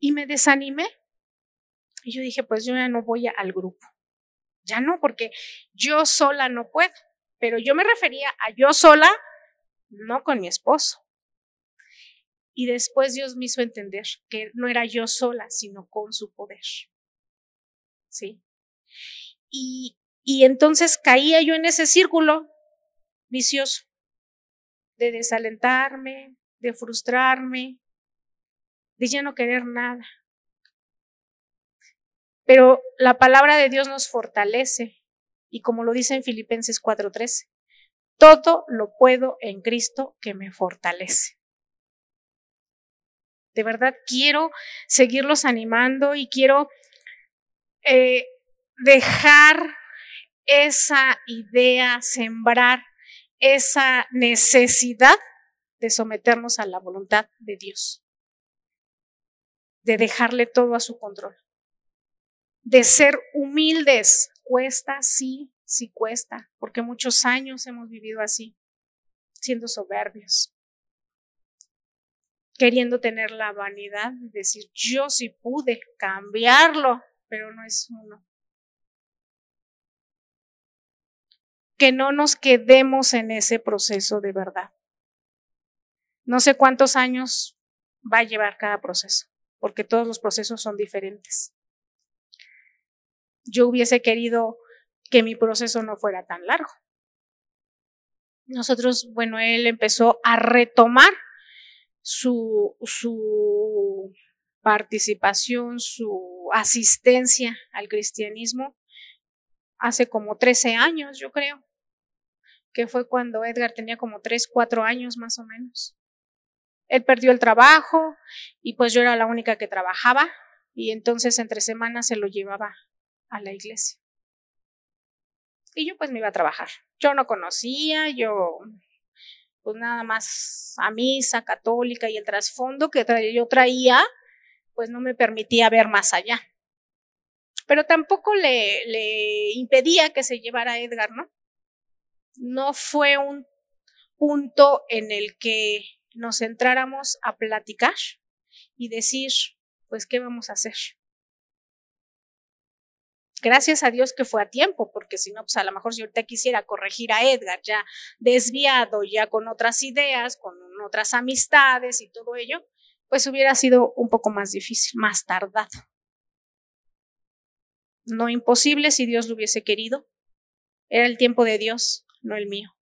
y me desanimé. Y yo dije, pues yo ya no voy al grupo. Ya no, porque yo sola no puedo. Pero yo me refería a yo sola, no con mi esposo. Y después Dios me hizo entender que no era yo sola, sino con su poder. ¿Sí? Y, y entonces caía yo en ese círculo vicioso de desalentarme, de frustrarme, de ya no querer nada. Pero la palabra de Dios nos fortalece y como lo dice en Filipenses 4:13, todo lo puedo en Cristo que me fortalece. De verdad quiero seguirlos animando y quiero eh, dejar esa idea, sembrar esa necesidad de someternos a la voluntad de Dios de dejarle todo a su control. De ser humildes. Cuesta, sí, sí cuesta, porque muchos años hemos vivido así, siendo soberbios, queriendo tener la vanidad de decir, yo sí pude cambiarlo, pero no es uno. Que no nos quedemos en ese proceso de verdad. No sé cuántos años va a llevar cada proceso porque todos los procesos son diferentes. Yo hubiese querido que mi proceso no fuera tan largo. Nosotros, bueno, él empezó a retomar su, su participación, su asistencia al cristianismo hace como 13 años, yo creo, que fue cuando Edgar tenía como 3, 4 años más o menos. Él perdió el trabajo y pues yo era la única que trabajaba y entonces entre semanas se lo llevaba a la iglesia. Y yo pues me iba a trabajar. Yo no conocía, yo pues nada más a misa católica y el trasfondo que yo traía pues no me permitía ver más allá. pero tampoco le, le impedía que se llevara Edgar, ¿no? No fue un punto en el que nos centráramos a platicar y decir, pues, ¿qué vamos a hacer? Gracias a Dios que fue a tiempo, porque si no, pues a lo mejor si ahorita quisiera corregir a Edgar ya desviado, ya con otras ideas, con otras amistades y todo ello, pues hubiera sido un poco más difícil, más tardado. No imposible si Dios lo hubiese querido. Era el tiempo de Dios, no el mío.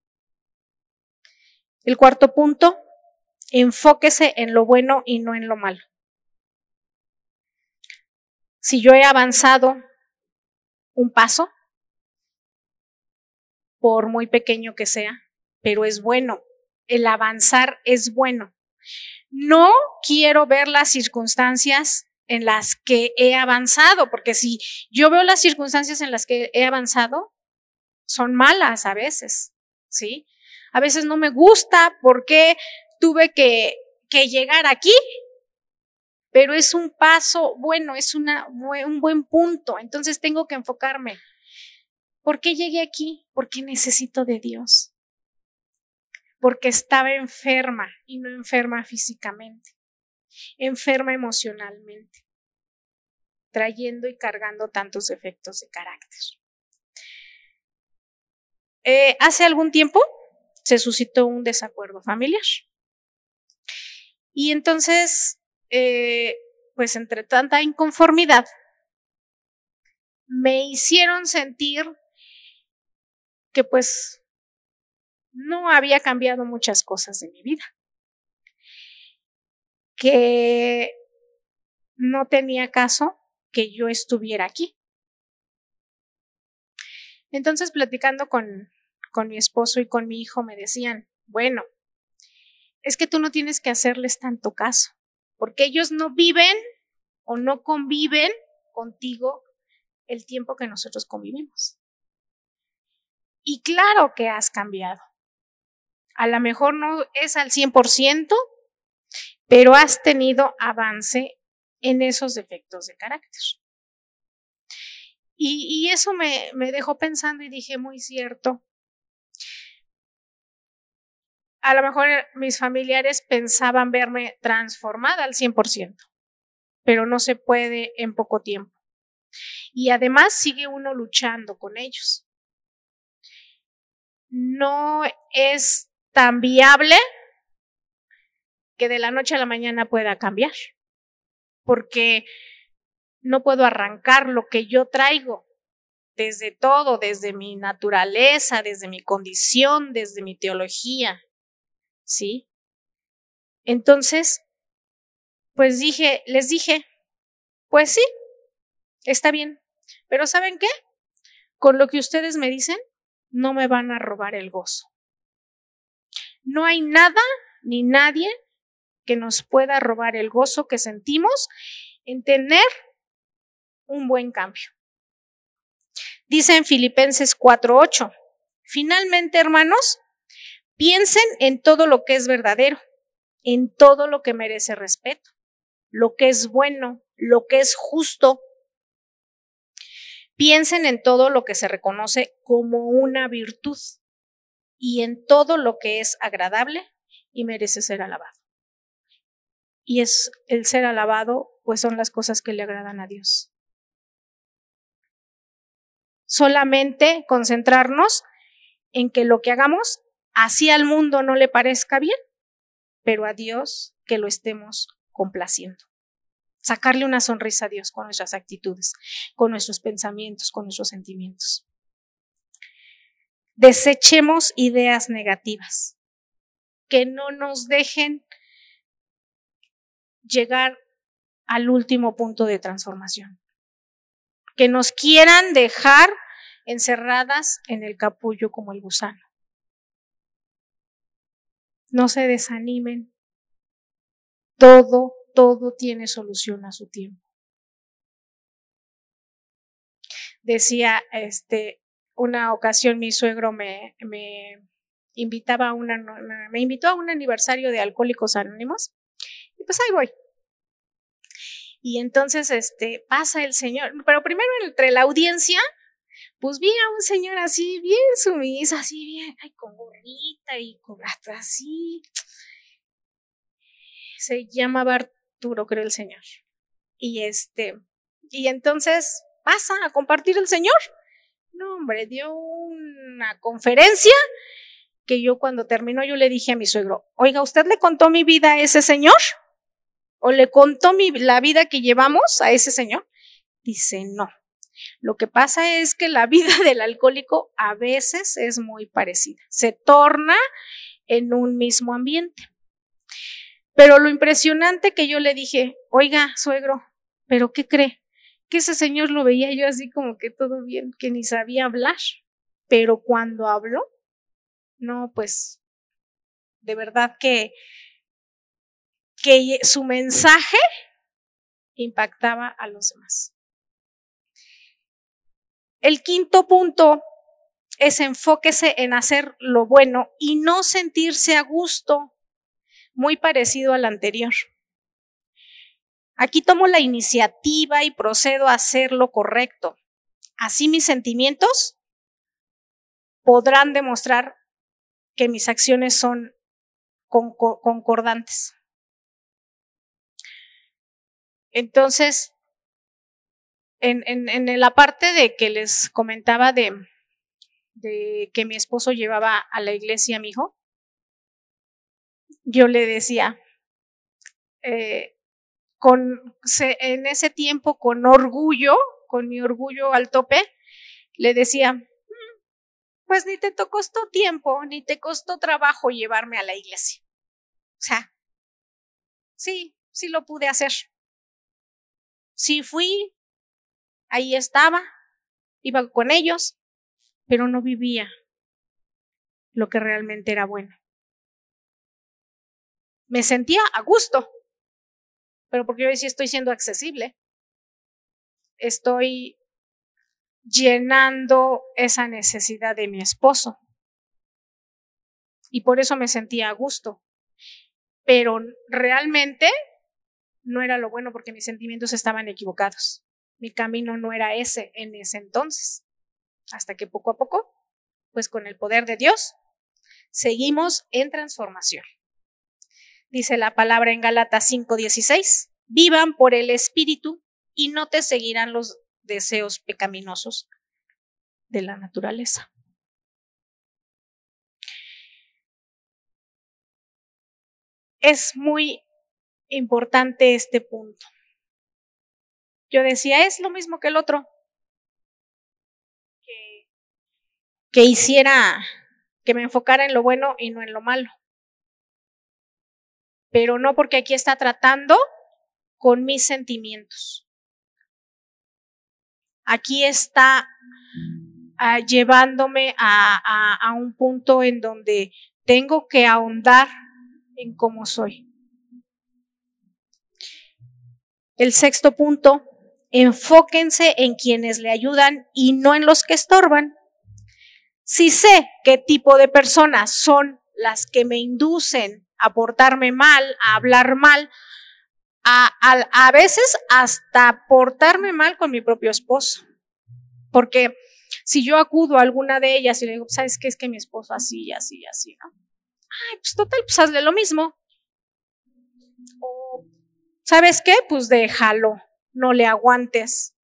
El cuarto punto, enfóquese en lo bueno y no en lo malo. Si yo he avanzado un paso, por muy pequeño que sea, pero es bueno. El avanzar es bueno. No quiero ver las circunstancias en las que he avanzado, porque si yo veo las circunstancias en las que he avanzado, son malas a veces, ¿sí? A veces no me gusta porque tuve que, que llegar aquí, pero es un paso bueno, es una, un buen punto, entonces tengo que enfocarme. ¿Por qué llegué aquí? Porque necesito de Dios. Porque estaba enferma y no enferma físicamente, enferma emocionalmente, trayendo y cargando tantos efectos de carácter. Eh, hace algún tiempo se suscitó un desacuerdo familiar. Y entonces, eh, pues entre tanta inconformidad, me hicieron sentir que pues no había cambiado muchas cosas de mi vida, que no tenía caso que yo estuviera aquí. Entonces, platicando con, con mi esposo y con mi hijo, me decían, bueno, es que tú no tienes que hacerles tanto caso, porque ellos no viven o no conviven contigo el tiempo que nosotros convivimos. Y claro que has cambiado. A lo mejor no es al 100%, pero has tenido avance en esos defectos de carácter. Y, eso me, me dejó pensando y dije, muy cierto. A lo mejor mis familiares pensaban verme transformada al 100%, pero no se puede en poco tiempo. Y además sigue uno luchando con ellos. No es tan viable que de la noche a la mañana pueda cambiar, porque no puedo arrancar lo que yo traigo desde todo, desde mi naturaleza, desde mi condición, desde mi teología. ¿Sí? Entonces, pues dije, les dije, pues sí, está bien, pero ¿saben qué? Con lo que ustedes me dicen, no me van a robar el gozo. No hay nada ni nadie que nos pueda robar el gozo que sentimos en tener un buen cambio. Dice en Filipenses 4:8, finalmente, hermanos, piensen en todo lo que es verdadero, en todo lo que merece respeto, lo que es bueno, lo que es justo. Piensen en todo lo que se reconoce como una virtud y en todo lo que es agradable y merece ser alabado. Y es el ser alabado, pues son las cosas que le agradan a Dios solamente concentrarnos en que lo que hagamos así al mundo no le parezca bien, pero a Dios que lo estemos complaciendo. Sacarle una sonrisa a Dios con nuestras actitudes, con nuestros pensamientos, con nuestros sentimientos. Desechemos ideas negativas que no nos dejen llegar al último punto de transformación que nos quieran dejar encerradas en el capullo como el gusano. No se desanimen. Todo, todo tiene solución a su tiempo. Decía, este, una ocasión mi suegro me, me invitaba a me invitó a un aniversario de Alcohólicos Anónimos y pues ahí voy. Y entonces, este, pasa el señor, pero primero entre la audiencia, pues vi a un señor así, bien sumiso, así bien, ay, con gorrita y con así. Se llamaba Arturo, creo el señor. Y este, y entonces pasa a compartir el señor. No, hombre, dio una conferencia que yo cuando terminó yo le dije a mi suegro, oiga, ¿usted le contó mi vida a ese señor? ¿O le contó mi, la vida que llevamos a ese señor? Dice, no. Lo que pasa es que la vida del alcohólico a veces es muy parecida. Se torna en un mismo ambiente. Pero lo impresionante que yo le dije, oiga, suegro, ¿pero qué cree? Que ese señor lo veía yo así como que todo bien, que ni sabía hablar. Pero cuando habló, no, pues, de verdad que, que su mensaje impactaba a los demás. El quinto punto es enfóquese en hacer lo bueno y no sentirse a gusto, muy parecido al anterior. Aquí tomo la iniciativa y procedo a hacer lo correcto. Así mis sentimientos podrán demostrar que mis acciones son concordantes. Entonces, en, la parte de que les comentaba de, que mi esposo llevaba a la iglesia a mi hijo, yo le decía, eh, con, en ese tiempo con orgullo, con mi orgullo al tope, le decía, pues ni te costó tiempo, ni te costó trabajo llevarme a la iglesia. O sea, sí, sí lo pude hacer. Sí fui, ahí estaba, iba con ellos, pero no vivía lo que realmente era bueno. Me sentía a gusto, pero porque yo decía estoy siendo accesible. Estoy llenando esa necesidad de mi esposo. Y por eso me sentía a gusto. Pero realmente no era lo bueno porque mis sentimientos estaban equivocados. Mi camino no era ese en ese entonces. Hasta que poco a poco, pues con el poder de Dios, seguimos en transformación. Dice la palabra en Galatas 5:16, vivan por el Espíritu y no te seguirán los deseos pecaminosos de la naturaleza. Es muy importante este punto. Yo decía, es lo mismo que el otro. Que, que hiciera, que me enfocara en lo bueno y no en lo malo. Pero no porque aquí está tratando con mis sentimientos aquí está ah, llevándome a, un punto en donde tengo que ahondar en cómo soy. El sexto punto, enfóquense en quienes le ayudan y no en los que estorban. Si sé qué tipo de personas son las que me inducen a portarme mal, a hablar mal, a, veces hasta portarme mal con mi propio esposo. Porque si yo acudo a alguna de ellas y le digo, ¿sabes qué? Es que mi esposo así, así, así, ¿no? Ay, pues total, pues hazle lo mismo. O, ¿sabes qué? Pues déjalo, no le aguantes.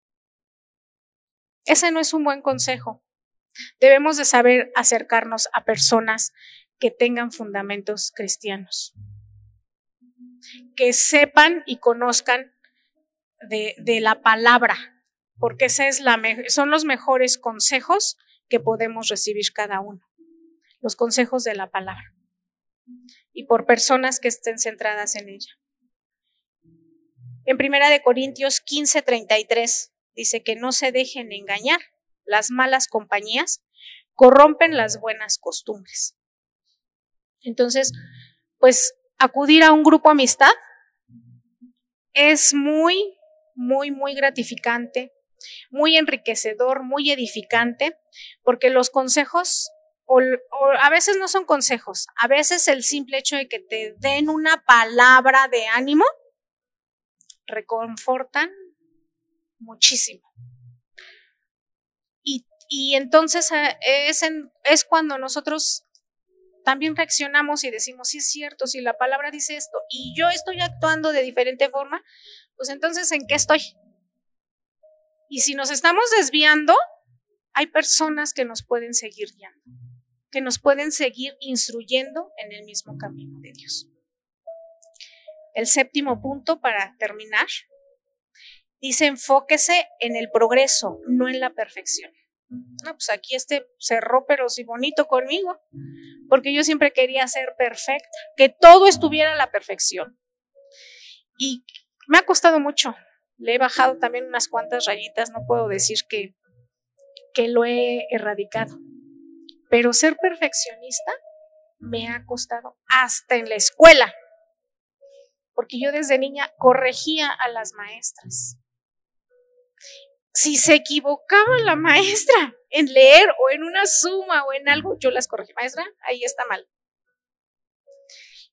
Ese no es un buen consejo. Debemos de saber acercarnos a personas que tengan fundamentos cristianos que sepan y conozcan de, la palabra, porque ese es la son los mejores consejos que podemos recibir cada uno, los consejos de la palabra, y por personas que estén centradas en ella. En Primera de Corintios 15:33 dice que no se dejen engañar, las malas compañías corrompen las buenas costumbres. Entonces, pues acudir a un grupo amistad es muy, muy, muy gratificante, muy enriquecedor, muy edificante, porque los consejos, o, a veces no son consejos, a veces el simple hecho de que te den una palabra de ánimo reconfortan muchísimo. Y, y entonces eh, es, es cuando nosotros también reaccionamos y decimos, sí es cierto, si la palabra dice esto y yo estoy actuando de diferente forma, pues entonces ¿en qué estoy? Y si nos estamos desviando, hay personas que nos pueden seguir guiando, que nos pueden seguir instruyendo en el mismo camino de Dios. El séptimo punto para terminar dice enfóquese en el progreso, no en la perfección. No, pues aquí este cerró, pero sí bonito conmigo, porque yo siempre quería ser perfecta, que todo estuviera a la perfección. Y me ha costado mucho. Le he bajado también unas cuantas rayitas, no puedo decir que, que lo he erradicado. Pero ser perfeccionista me ha costado hasta en la escuela, porque yo desde niña corregía a las maestras si se equivocaba la maestra en leer o en una suma o en algo, yo las corregí. Maestra, ahí está mal.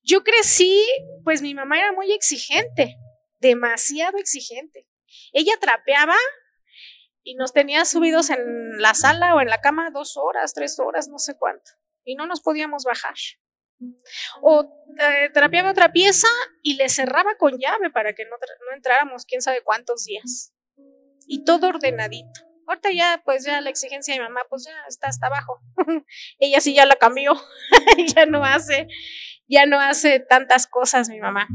Yo crecí, pues mi mamá era muy exigente, demasiado exigente. Ella trapeaba y nos tenía subidos en la sala o en la cama dos horas, tres horas, no sé cuánto, y no nos podíamos bajar. O eh, trapeaba otra pieza y le cerraba con llave para que no, no entráramos quién sabe cuántos días y todo ordenadito. Ahorita ya, pues ya la exigencia de mi mamá, pues ya está hasta abajo. Ella sí ya la cambió, ya no hace, ya no hace tantas cosas mi mamá.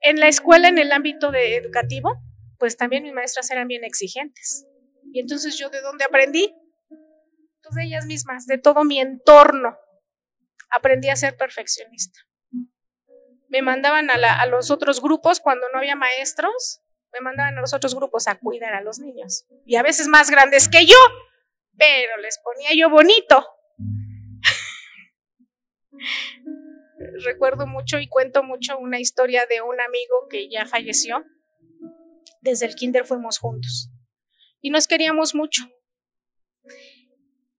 En la escuela, en el ámbito educativo, pues también mis maestras eran bien exigentes. Y entonces yo de dónde aprendí? Pues de ellas mismas, de todo mi entorno. Aprendí a ser perfeccionista. Me mandaban a, los otros grupos cuando no había maestros me mandaban a los otros grupos a cuidar a los niños. Y a veces más grandes que yo, pero les ponía yo bonito. Recuerdo mucho y cuento mucho una historia de un amigo que ya falleció. Desde el kinder fuimos juntos y nos queríamos mucho.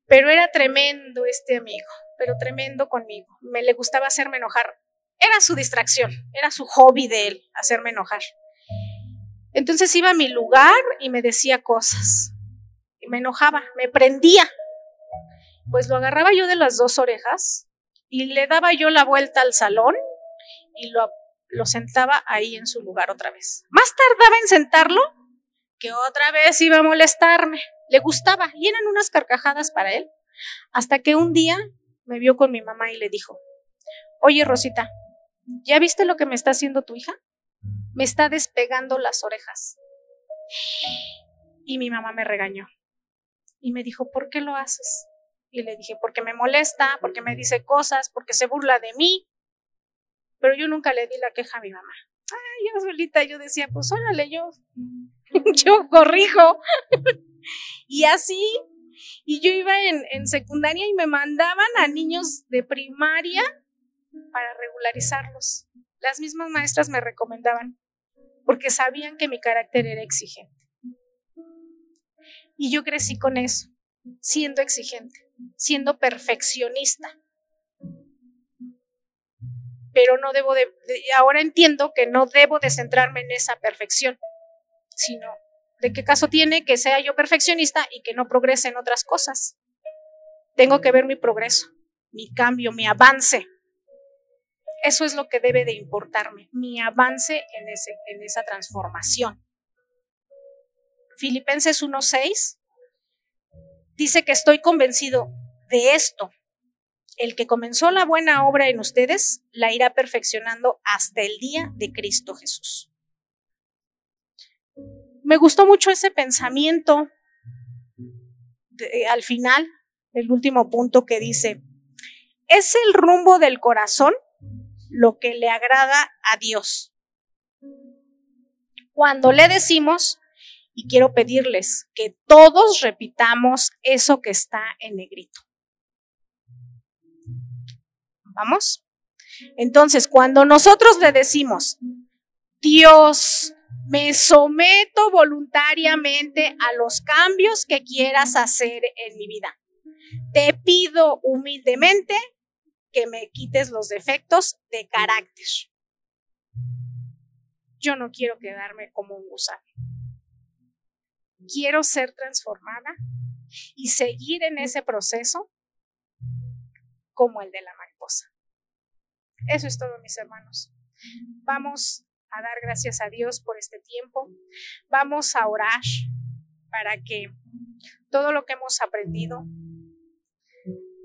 Pero era tremendo este amigo, pero tremendo conmigo. Me le gustaba hacerme enojar. Era su distracción, era su hobby de él, hacerme enojar. Entonces iba a mi lugar y me decía cosas. Y me enojaba, me prendía. Pues lo agarraba yo de las dos orejas y le daba yo la vuelta al salón y lo, lo sentaba ahí en su lugar otra vez. Más tardaba en sentarlo que otra vez iba a molestarme. Le gustaba y eran unas carcajadas para él. Hasta que un día me vio con mi mamá y le dijo, oye Rosita, ¿ya viste lo que me está haciendo tu hija? me está despegando las orejas. Y mi mamá me regañó y me dijo, ¿por qué lo haces? Y le dije, porque me molesta, porque me dice cosas, porque se burla de mí. Pero yo nunca le di la queja a mi mamá. Ay, yo solita, yo decía, pues órale, yo, yo corrijo. y así, y yo iba en, en secundaria y me mandaban a niños de primaria para regularizarlos. Las mismas maestras me recomendaban, porque sabían que mi carácter era exigente. Y yo crecí con eso, siendo exigente, siendo perfeccionista. Pero no debo de, ahora entiendo que no debo de centrarme en esa perfección, sino de qué caso tiene que sea yo perfeccionista y que no progrese en otras cosas. Tengo que ver mi progreso, mi cambio, mi avance. Eso es lo que debe de importarme, mi avance en, ese, en esa transformación. Filipenses 1.6 dice que estoy convencido de esto. El que comenzó la buena obra en ustedes la irá perfeccionando hasta el día de Cristo Jesús. Me gustó mucho ese pensamiento al final, el último punto que dice, es el rumbo del corazón lo que le agrada a Dios. Cuando le decimos, y quiero pedirles que todos repitamos eso que está en negrito. ¿Vamos? Entonces, cuando nosotros le decimos, Dios, me someto voluntariamente a los cambios que quieras hacer en mi vida. Te pido humildemente que me quites los defectos de carácter. yo no quiero quedarme como un gusano. Quiero ser transformada y seguir en ese proceso como el de la mariposa. Eso es todo, mis hermanos. Vamos a dar gracias a Dios por este tiempo. Vamos a orar para que todo lo que hemos aprendido,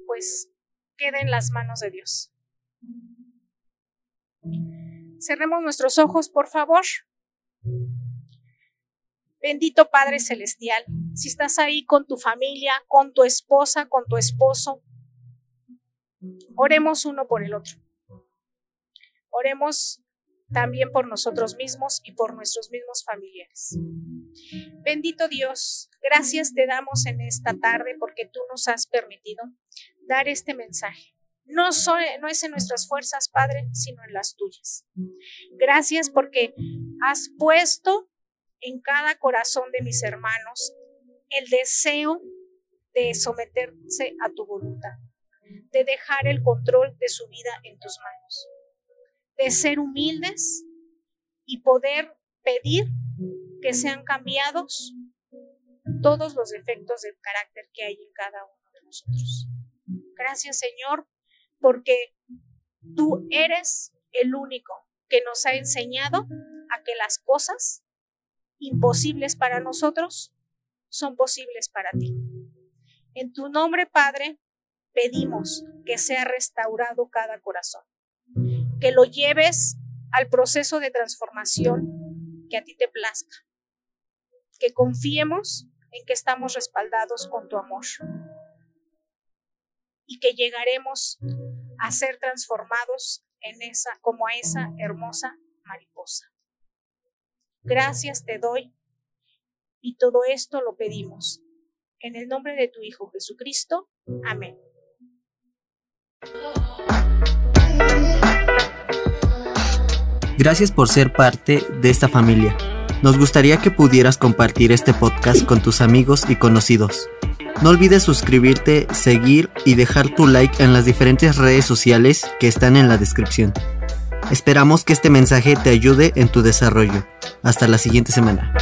pues, quede en las manos de Dios. Cerremos nuestros ojos, por favor. Bendito Padre Celestial, si estás ahí con tu familia, con tu esposa, con tu esposo, oremos uno por el otro. Oremos también por nosotros mismos y por nuestros mismos familiares. Bendito Dios, gracias te damos en esta tarde porque tú nos has permitido dar este mensaje. No, no es en nuestras fuerzas, Padre, sino en las tuyas. Gracias porque has puesto en cada corazón de mis hermanos el deseo de someterse a tu voluntad, de dejar el control de su vida en tus manos de ser humildes y poder pedir que sean cambiados todos los defectos del carácter que hay en cada uno de nosotros. Gracias Señor, porque tú eres el único que nos ha enseñado a que las cosas imposibles para nosotros son posibles para ti. En tu nombre, Padre, pedimos que sea restaurado cada corazón que lo lleves al proceso de transformación que a ti te plazca, que confiemos en que estamos respaldados con tu amor y que llegaremos a ser transformados en esa como a esa hermosa mariposa. Gracias te doy y todo esto lo pedimos en el nombre de tu Hijo Jesucristo. Amén. Gracias por ser parte de esta familia. Nos gustaría que pudieras compartir este podcast con tus amigos y conocidos. No olvides suscribirte, seguir y dejar tu like en las diferentes redes sociales que están en la descripción. Esperamos que este mensaje te ayude en tu desarrollo. Hasta la siguiente semana.